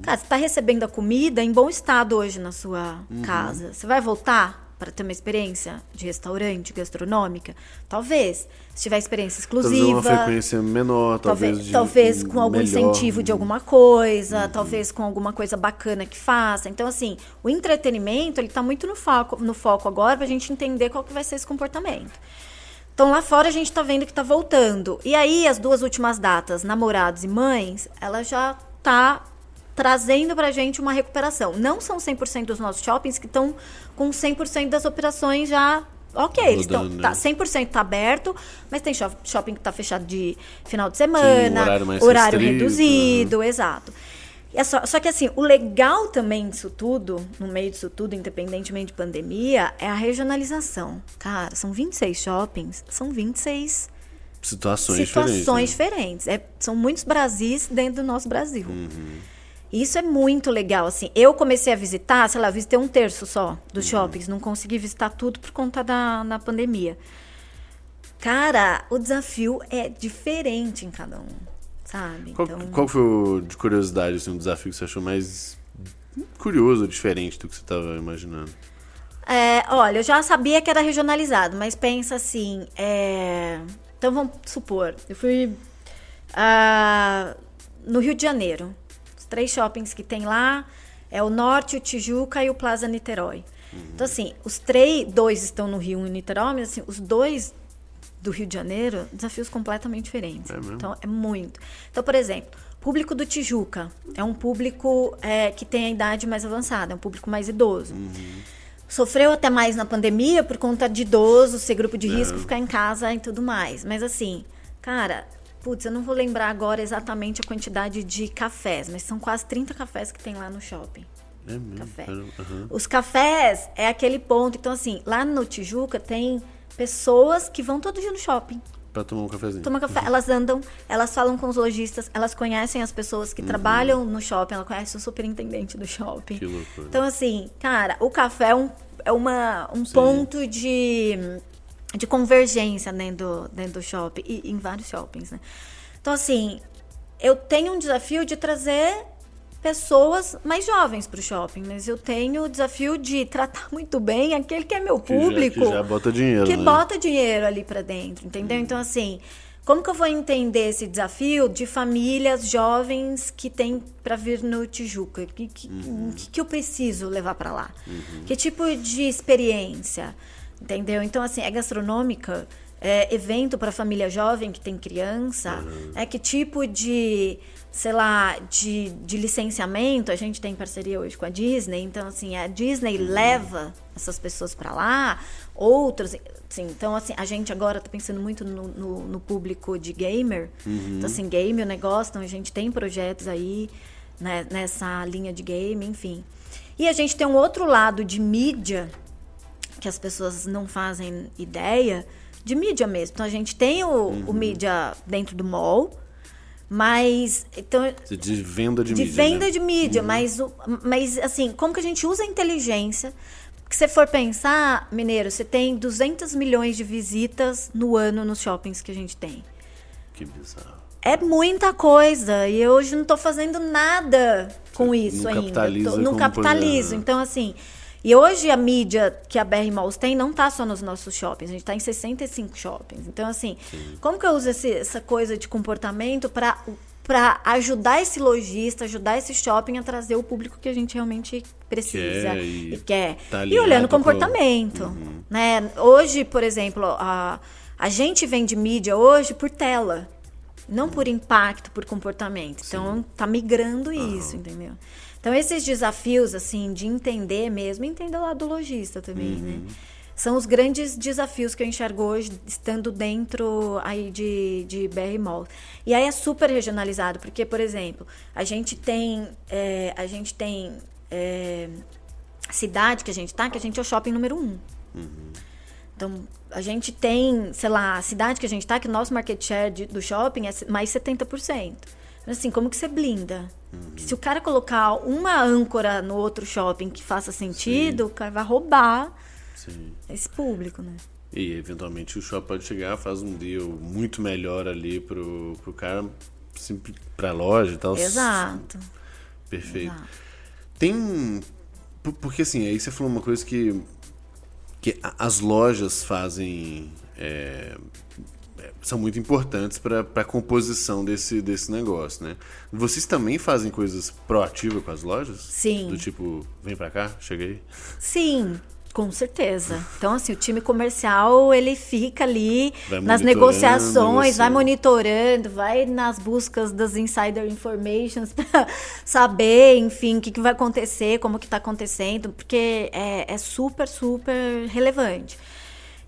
Cara, você está recebendo a comida em bom estado hoje na sua casa. Você vai voltar para ter uma experiência de restaurante, gastronômica? Talvez. Se tiver experiência Talvez exclusiva. uma frequência menor, talvez. Talvez, talvez com algum melhor. incentivo de alguma coisa, talvez com alguma coisa bacana que faça. Então, assim, o entretenimento, ele tá muito no foco, no foco agora pra gente entender qual que vai ser esse comportamento. Então, lá fora a gente tá vendo que tá voltando. E aí, as duas últimas datas, namorados e mães, ela já tá trazendo pra gente uma recuperação. Não são 100% dos nossos shoppings que estão com 100% das operações já Ok, eles estão. Rodando, Tá, né? 100% tá aberto, mas tem shop- shopping que tá fechado de final de semana, horário mais horário restrito, reduzido, exato. E é só, só que assim, o legal também disso tudo, no meio disso tudo, independentemente de pandemia, é a regionalização. Cara, são 26 shoppings, são 26 Situações, situações diferentes. né? diferentes. É, são muitos Brasis dentro do nosso Brasil. Uhum. Isso é muito legal, assim. Eu comecei a visitar, sei lá, visitei um terço só Uhum. dos shoppings. Não consegui visitar tudo por conta da na pandemia. Cara, o desafio é diferente em cada um, sabe? Qual, Então, qual foi, o, de curiosidade, assim, um desafio que você achou mais curioso, diferente do que você estava imaginando? É, olha, eu já sabia que era regionalizado, mas pensa assim, é, então vamos supor, eu fui ah, no Rio de Janeiro, três shoppings que tem lá é o Norte, o Tijuca e o Plaza Niterói. Então assim, os três, dois estão no Rio e Niterói, mas assim, os dois do Rio de Janeiro, desafios completamente diferentes. É então é muito. Então, por exemplo, público do Tijuca é um público é, que tem a idade mais avançada, é um público mais idoso. Sofreu até mais na pandemia por conta de idoso, ser grupo de risco, ficar em casa e tudo mais. Mas assim, cara, putz, eu não vou lembrar agora exatamente a quantidade de cafés, mas são quase 30 cafés que tem lá no shopping. É mesmo? Café. Aham. Os cafés é aquele ponto. Então, assim, lá no Tijuca tem pessoas que vão todo dia no shopping. Pra tomar um cafezinho. Toma café, elas andam, elas falam com os lojistas, elas conhecem as pessoas que Uhum. trabalham no shopping, ela conhece o superintendente do shopping. Que loucura. Então, assim, cara, o café é um, é uma, um ponto de, de convergência dentro do, dentro do shopping, e em vários shoppings, né? Então, assim, eu tenho um desafio de trazer pessoas mais jovens para o shopping, mas eu tenho o desafio de tratar muito bem aquele que é meu Que já- público que já bota dinheiro, que né? bota dinheiro ali para dentro, entendeu? Então assim, como que eu vou entender esse desafio de famílias jovens que tem para vir no Tijuca? Que que, que, que eu preciso levar para lá? Que tipo de experiência, entendeu? Então assim, é gastronômica. é, evento para família jovem que tem criança, uhum. é que tipo de sei lá, de, de licenciamento, a gente tem parceria hoje com a Disney, então assim, a Disney uhum. leva essas pessoas para lá, outros, assim, então assim, a gente agora tá pensando muito no, no, no público de gamer, uhum. então assim, game o negócio, então a gente tem projetos aí né, nessa linha de game, enfim. E a gente tem um outro lado de mídia que as pessoas não fazem ideia, de mídia mesmo. Então a gente tem o, uhum. o mídia dentro do mall, mas. Então, de venda de, de mídia. De venda né? de mídia, uhum. mas, mas assim, como que a gente usa a inteligência? Porque se for pensar, Mineiro, você tem 200 milhões de visitas no ano nos shoppings que a gente tem. Que bizarro. É muita coisa. E hoje não estou fazendo nada com você isso não ainda. Capitaliza tô, não capitalizo. Então, assim. E hoje a mídia que a BR Malls tem não está só nos nossos shoppings, a gente está em 65 shoppings. Então, assim, Sim. como que eu uso esse, essa coisa de comportamento para para ajudar esse lojista, ajudar esse shopping a trazer o público que a gente realmente precisa quer e, e quer. Tá e olhando o comportamento. Uhum. Né? Hoje, por exemplo, a, a gente vende mídia hoje por tela. Não por impacto, por comportamento. Sim. Então, tá migrando uhum. isso, entendeu? Então, esses desafios, assim, de entender mesmo, entender lá do lojista também, né? uhum. né? São os grandes desafios que eu enxergo hoje, estando dentro aí de, de BR Mall. E aí é super regionalizado, porque, por exemplo, a gente tem, é, a gente tem é, cidade que a gente tá, que a gente é o shopping número um. Uhum. Então, a gente tem, sei lá, a cidade que a gente tá, que o nosso market share de, do shopping é mais 70%. Assim, como que você blinda? Uhum. Se o cara colocar uma âncora no outro shopping que faça sentido, Sim. o cara vai roubar Sim. esse público, né? E eventualmente o shopping pode chegar, faz um deal muito melhor ali pro, pro cara, pra loja e tal. Exato. Perfeito. Exato. Tem. Porque assim, aí você falou uma coisa que. que as lojas fazem. É, são muito importantes para a composição desse, desse negócio, né? Vocês também fazem coisas proativas com as lojas? Sim. Do tipo, vem para cá, chega aí? Sim, com certeza. Então, assim, o time comercial, ele fica ali nas negociações, vai monitorando, vai nas buscas das insider informations para saber, enfim, o que, que vai acontecer, como que está acontecendo, porque é, é super, super relevante.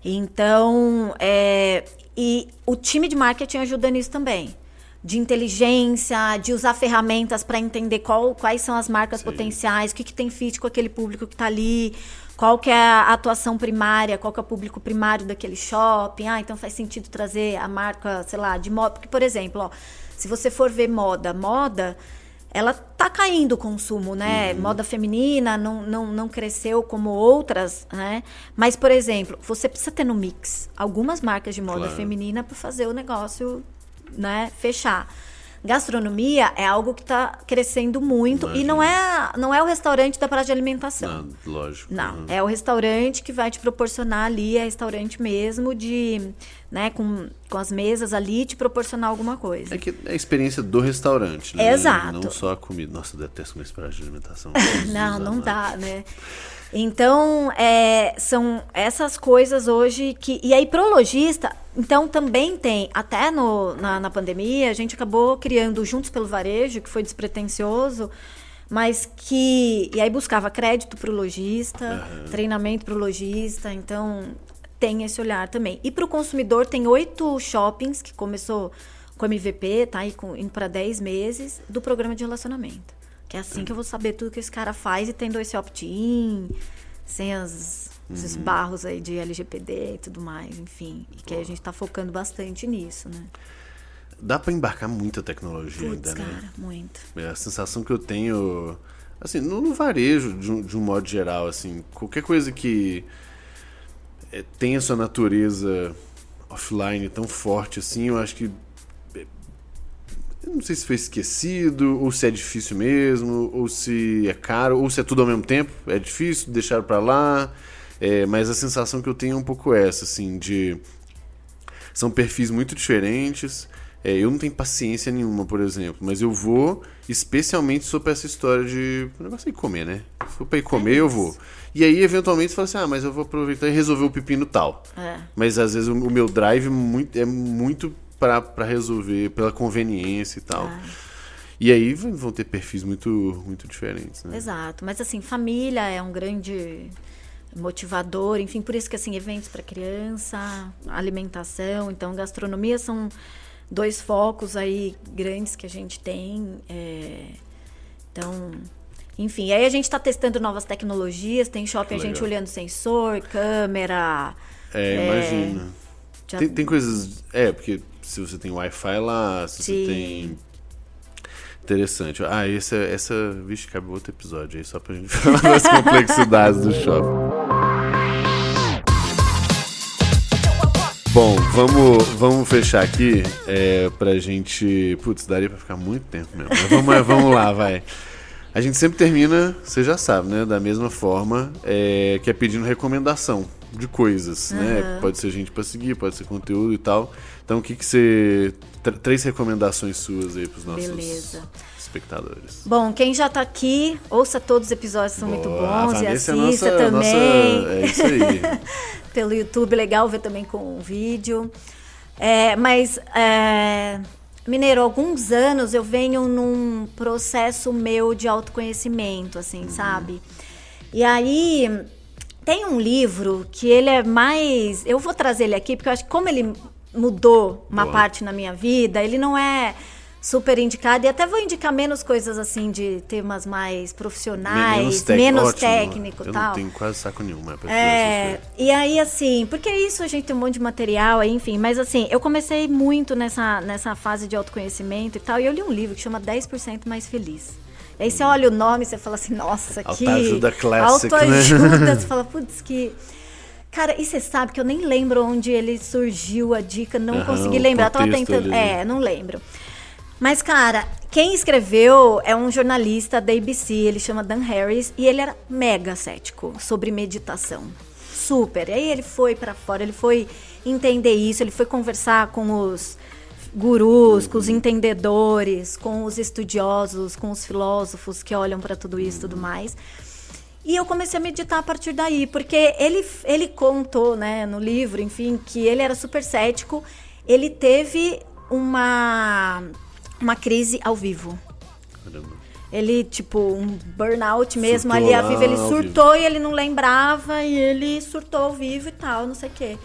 Então, é, e o time de marketing ajuda nisso também. De inteligência, de usar ferramentas para entender qual, quais são as marcas Sim. potenciais, o que, que tem fit com aquele público que está ali, qual que é a atuação primária, qual que é o público primário daquele shopping. Ah, então faz sentido trazer a marca, sei lá, de moda. Porque, por exemplo, ó, se você for ver moda, moda ela tá caindo o consumo, né? Uhum. Moda feminina não, não, não cresceu como outras, né? Mas, por exemplo, você precisa ter no mix algumas marcas de moda claro. feminina para fazer o negócio, né, fechar. Gastronomia é algo que está crescendo muito Imagina. e não é, não é o restaurante da praça de alimentação. Não, lógico. Não, uhum. é o restaurante que vai te proporcionar ali, é restaurante mesmo de, né, com, com as mesas ali, te proporcionar alguma coisa. É que é a experiência do restaurante, né? Exato. Não só a comida. Nossa, eu detesto comer praça de alimentação. não, não dá, né? Então, é, são essas coisas hoje que. E aí, pro lojista, então também tem, até no, na, na pandemia, a gente acabou criando Juntos pelo Varejo, que foi despretensioso, mas que. E aí buscava crédito para o lojista, uhum. treinamento para o lojista, então tem esse olhar também. E para o consumidor, tem oito shoppings que começou com MVP, tá aí com, indo para 10 meses, do programa de relacionamento. Que é assim que eu vou saber tudo que esse cara faz e tendo esse opt-in, sem as, uhum. esses barros aí de LGPD e tudo mais, enfim. E que a gente está focando bastante nisso, né? Dá para embarcar muita tecnologia Puts, ainda, cara, né? muito. É a sensação que eu tenho, assim, no, no varejo, de um, de um, modo geral, assim, qualquer coisa que é, tenha sua natureza offline tão forte assim, eu acho que eu não sei se foi esquecido, ou se é difícil mesmo, ou se é caro, ou se é tudo ao mesmo tempo. É difícil, deixar para lá. É, mas a sensação que eu tenho é um pouco essa, assim, de. São perfis muito diferentes. É, eu não tenho paciência nenhuma, por exemplo, mas eu vou especialmente sobre essa história de. O negócio é ir comer, né? Se for pra ir comer, é eu vou. E aí, eventualmente, você fala assim: ah, mas eu vou aproveitar e resolver o pepino tal. É. Mas às vezes o, meu drive é muito pra resolver, pela conveniência e tal. Ah. E aí vão ter perfis muito, muito diferentes, né? Exato, mas assim, família é um grande motivador, enfim, por isso que assim, eventos para criança, alimentação, então gastronomia são dois focos aí grandes que a gente tem. é, então, enfim, aí a gente está testando novas tecnologias, tem shopping a gente olhando sensor, câmera. É, imagina. já- Tem, tem coisas. É, porque se você tem Wi-Fi lá, se Sim. você tem. Interessante. Ah, esse, é- essa. Vixe, cabe outro episódio aí, só pra gente falar das complexidades do shopping. Bom, vamos, vamos fechar aqui é, pra gente. Putz, daria pra ficar muito tempo mesmo. Mas vamos, vamos lá, vai. A gente sempre termina, você já sabe, né? Da mesma forma, é, que é pedindo recomendação de coisas, né? Pode ser gente pra seguir, pode ser conteúdo e tal. Então, o que que você. tr- três recomendações suas aí pros nossos Beleza. espectadores. Bom, quem já tá aqui, ouça todos os episódios, são muito Boa. A bons e Vanessa assista é nossa- também. nossa- é isso aí. pelo YouTube, legal ver também com o vídeo. É, mas, é, Mineiro, alguns anos eu venho num processo meu de autoconhecimento, assim, Uhum. sabe? E aí tem um livro que ele é mais. Eu vou trazer ele aqui, porque eu acho que como ele mudou uma Boa. parte na minha vida, ele não é super indicado. E até vou indicar menos coisas assim de temas mais profissionais, tec- menos técnico e Eu tal. não tenho quase saco nenhum, mas pra É, e aí assim, porque isso a gente tem um monte de material aí, enfim, mas assim, eu comecei muito nessa, nessa fase de autoconhecimento e tal, e eu li um livro que chama 10% Mais Feliz. Aí você olha o nome e você fala assim, nossa, que... Autoajuda classic, né? Autoajuda, você fala, putz, que... Cara, e você sabe que eu nem lembro onde ele surgiu a dica, não consegui lembrar, tava tentando... ali, né? É, não lembro. Mas, cara, quem escreveu é um jornalista da ABC, ele chama Dan Harris, e ele era mega cético sobre meditação. Super. E aí ele foi pra fora, ele foi entender isso, ele foi conversar com os gurus, com os entendedores, com os estudiosos, com os filósofos que olham pra tudo isso e tudo mais. E eu comecei a meditar a partir daí, porque ele, ele contou, né, no livro, enfim, que ele era super cético. Ele teve uma, uma crise ao vivo. Caramba. Ele, tipo, um burnout mesmo Surtou ali ao vivo. Ele surtou e ele não lembrava, e ele surtou ao vivo e tal, não sei o quê.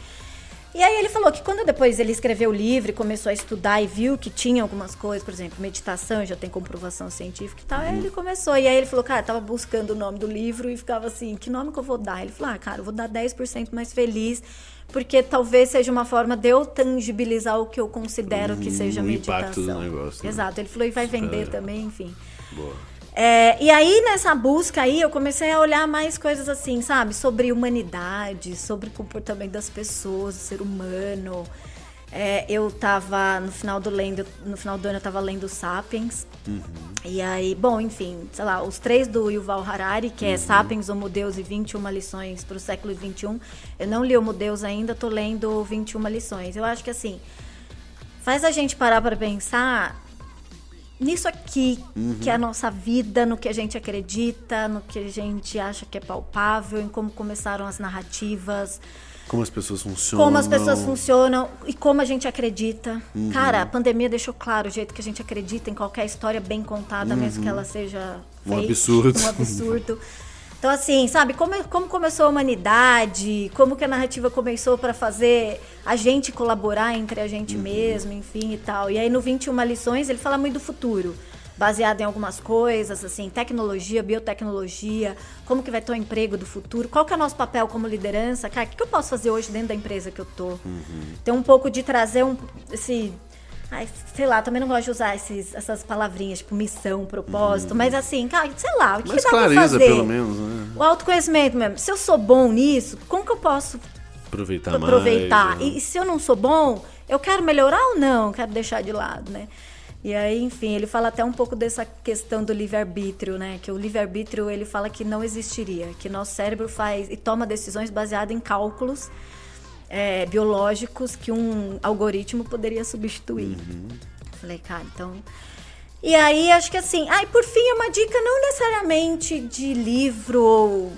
E aí ele falou que quando depois ele escreveu o livro e começou a estudar e viu que tinha algumas coisas, por exemplo, meditação já tem comprovação científica e tal, aí ele começou. E aí ele falou, cara, tava buscando o nome do livro e ficava assim, que nome que eu vou dar? Ele falou, ah, cara, eu vou dar 10% mais feliz, porque talvez seja uma forma de eu tangibilizar o que eu considero que seja meditação. impacto do negócio, né? Exato, ele falou, e vai vender também, enfim. Boa. É, e aí, nessa busca aí, eu comecei a olhar mais coisas assim, sabe? Sobre humanidade, sobre o comportamento das pessoas, do ser humano. É, eu tava, no final do lendo, no final do ano, eu tava lendo Sapiens. E aí, bom, enfim, sei lá, os três do Yuval Harari, que é Sapiens, Homo Deus e 21 lições para o século XXI. Eu não li Homo Deus ainda, tô lendo 21 lições. Eu acho que assim, faz a gente parar para pensar nisso aqui, que é a nossa vida, no que a gente acredita, no que a gente acha que é palpável, em como começaram as narrativas, Como as pessoas funcionam. como as pessoas funcionam e como a gente acredita. Cara, a pandemia deixou claro o jeito que a gente acredita em qualquer história bem contada, mesmo que ela seja Um fake, absurdo. um absurdo. Então, assim, sabe, como, como começou a humanidade, como que a narrativa começou para fazer a gente colaborar entre a gente mesmo, enfim e tal. E aí no 21 lições ele fala muito do futuro, baseado em algumas coisas, assim, tecnologia, biotecnologia, como que vai ter o emprego do futuro, qual que é o nosso papel como liderança, cara, o que, que eu posso fazer hoje dentro da empresa que eu tô? Tem um pouco de trazer um, esse Ai, sei lá, também não gosto de usar esses, essas palavrinhas, tipo missão, propósito, mas assim, cara, sei lá, o que, Mas que dá pra clareza, fazer? pelo menos, né? O autoconhecimento mesmo. Se eu sou bom nisso, como que eu posso Aproveitar, aproveitar? mais. né? E, e se eu não sou bom, eu quero melhorar ou não? Quero deixar de lado, né? E aí, enfim, ele fala até um pouco dessa questão do livre-arbítrio, né? Que o livre-arbítrio, ele fala que não existiria, que nosso cérebro faz e toma decisões baseadas em cálculos é, biológicos que um algoritmo poderia substituir. Uhum. Falei, cara, então. E aí, acho que assim. Ah, e por fim, uma dica não necessariamente de livro ou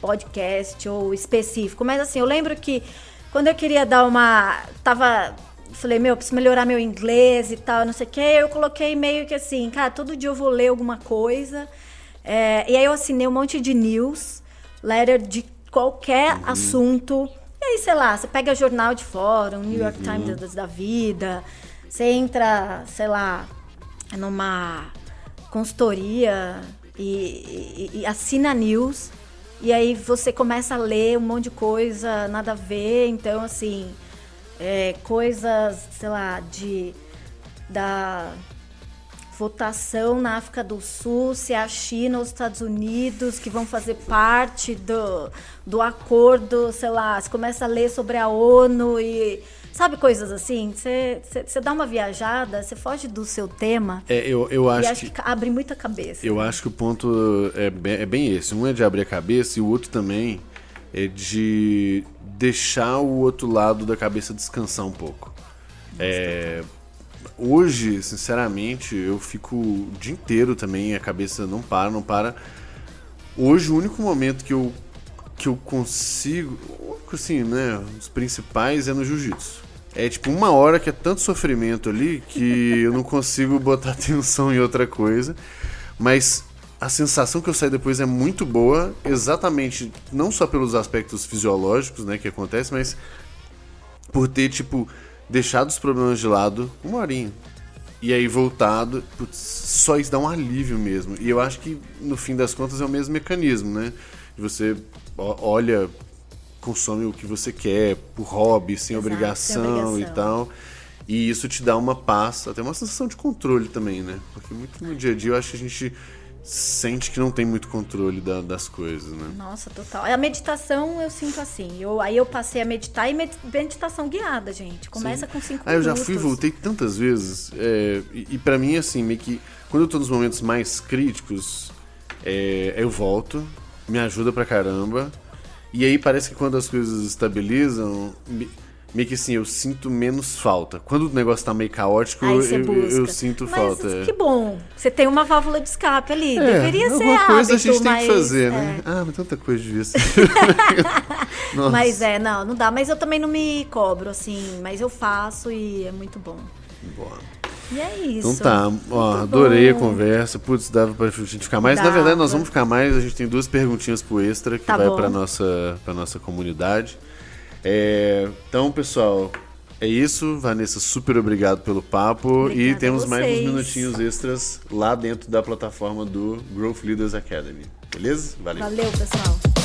podcast ou específico, mas assim, eu lembro que quando eu queria dar uma. Tava. Falei, meu, preciso melhorar meu inglês e tal, não sei o quê. Eu coloquei meio que assim, cara, todo dia eu vou ler alguma coisa. É, e aí eu assinei um monte de news, letter de qualquer uhum. assunto. E aí, sei lá, você pega jornal de fora, um New York uhum. Times da, da vida, você entra, sei lá, numa consultoria e, e, e assina news. E aí você começa a ler um monte de coisa, nada a ver. Então, assim, é, coisas, sei lá, de da votação na África do Sul, se é a China ou os Estados Unidos que vão fazer parte do, do acordo, sei lá, você começa a ler sobre a ONU e Sabe coisas assim? Você, dá uma viajada, você foge do seu tema. É, eu, eu acho, acho que, que, abre muita cabeça. Eu acho que o ponto é bem, é bem esse. Um é de abrir a cabeça e o outro também é de deixar o outro lado da cabeça descansar um pouco. É, hoje, sinceramente, eu fico o dia inteiro também, a cabeça não para, não para. Hoje, o único momento que eu, que eu consigo, assim, né, os principais é no jiu-jitsu. É tipo uma hora que é tanto sofrimento ali que eu não consigo botar atenção em outra coisa. Mas a sensação que eu saio depois é muito boa, exatamente não só pelos aspectos fisiológicos, né, que acontece, mas por ter tipo deixado os problemas de lado uma horinha. E aí voltado, putz, só isso dá um alívio mesmo. E eu acho que no fim das contas é o mesmo mecanismo, né? Você olha consome o que você quer, por hobby, sem, Exato, obrigação, sem obrigação, e tal. E isso te dá uma paz, até uma sensação de controle também, né? Porque muito no dia a dia eu acho que a gente sente que não tem muito controle da, das coisas, né? Nossa, total. A meditação eu sinto assim. Eu, aí eu passei a meditar e meditação guiada, gente. Começa Sim. com cinco ah, eu já fui e voltei tantas vezes. É, e, e para mim, assim, meio que quando eu tô nos momentos mais críticos, é, eu volto, me ajuda pra caramba. E aí parece que quando as coisas estabilizam, meio que assim, eu sinto menos falta. Quando o negócio tá meio caótico, eu, eu, sinto mas, falta. Que bom. Você tem uma válvula de escape ali. É, Deveria ser hábito, coisa a gente tem que fazer, né? É. Ah, mas tanta coisa ser. mas é, não, não dá. Mas eu também não me cobro, assim. Mas eu faço e é muito bom. Boa. E é isso. Então tá, ó, adorei bom. a conversa. Putz, dava pra gente ficar mais. Dava. Na verdade, nós vamos ficar mais. A gente tem duas perguntinhas pro extra que tá vai bom. pra nossa, pra nossa comunidade. É, então, pessoal, é isso. Vanessa, super obrigado pelo papo. Obrigada e temos mais uns minutinhos extras lá dentro da plataforma do Growth Leaders Academy. Beleza? Valeu. Valeu, pessoal.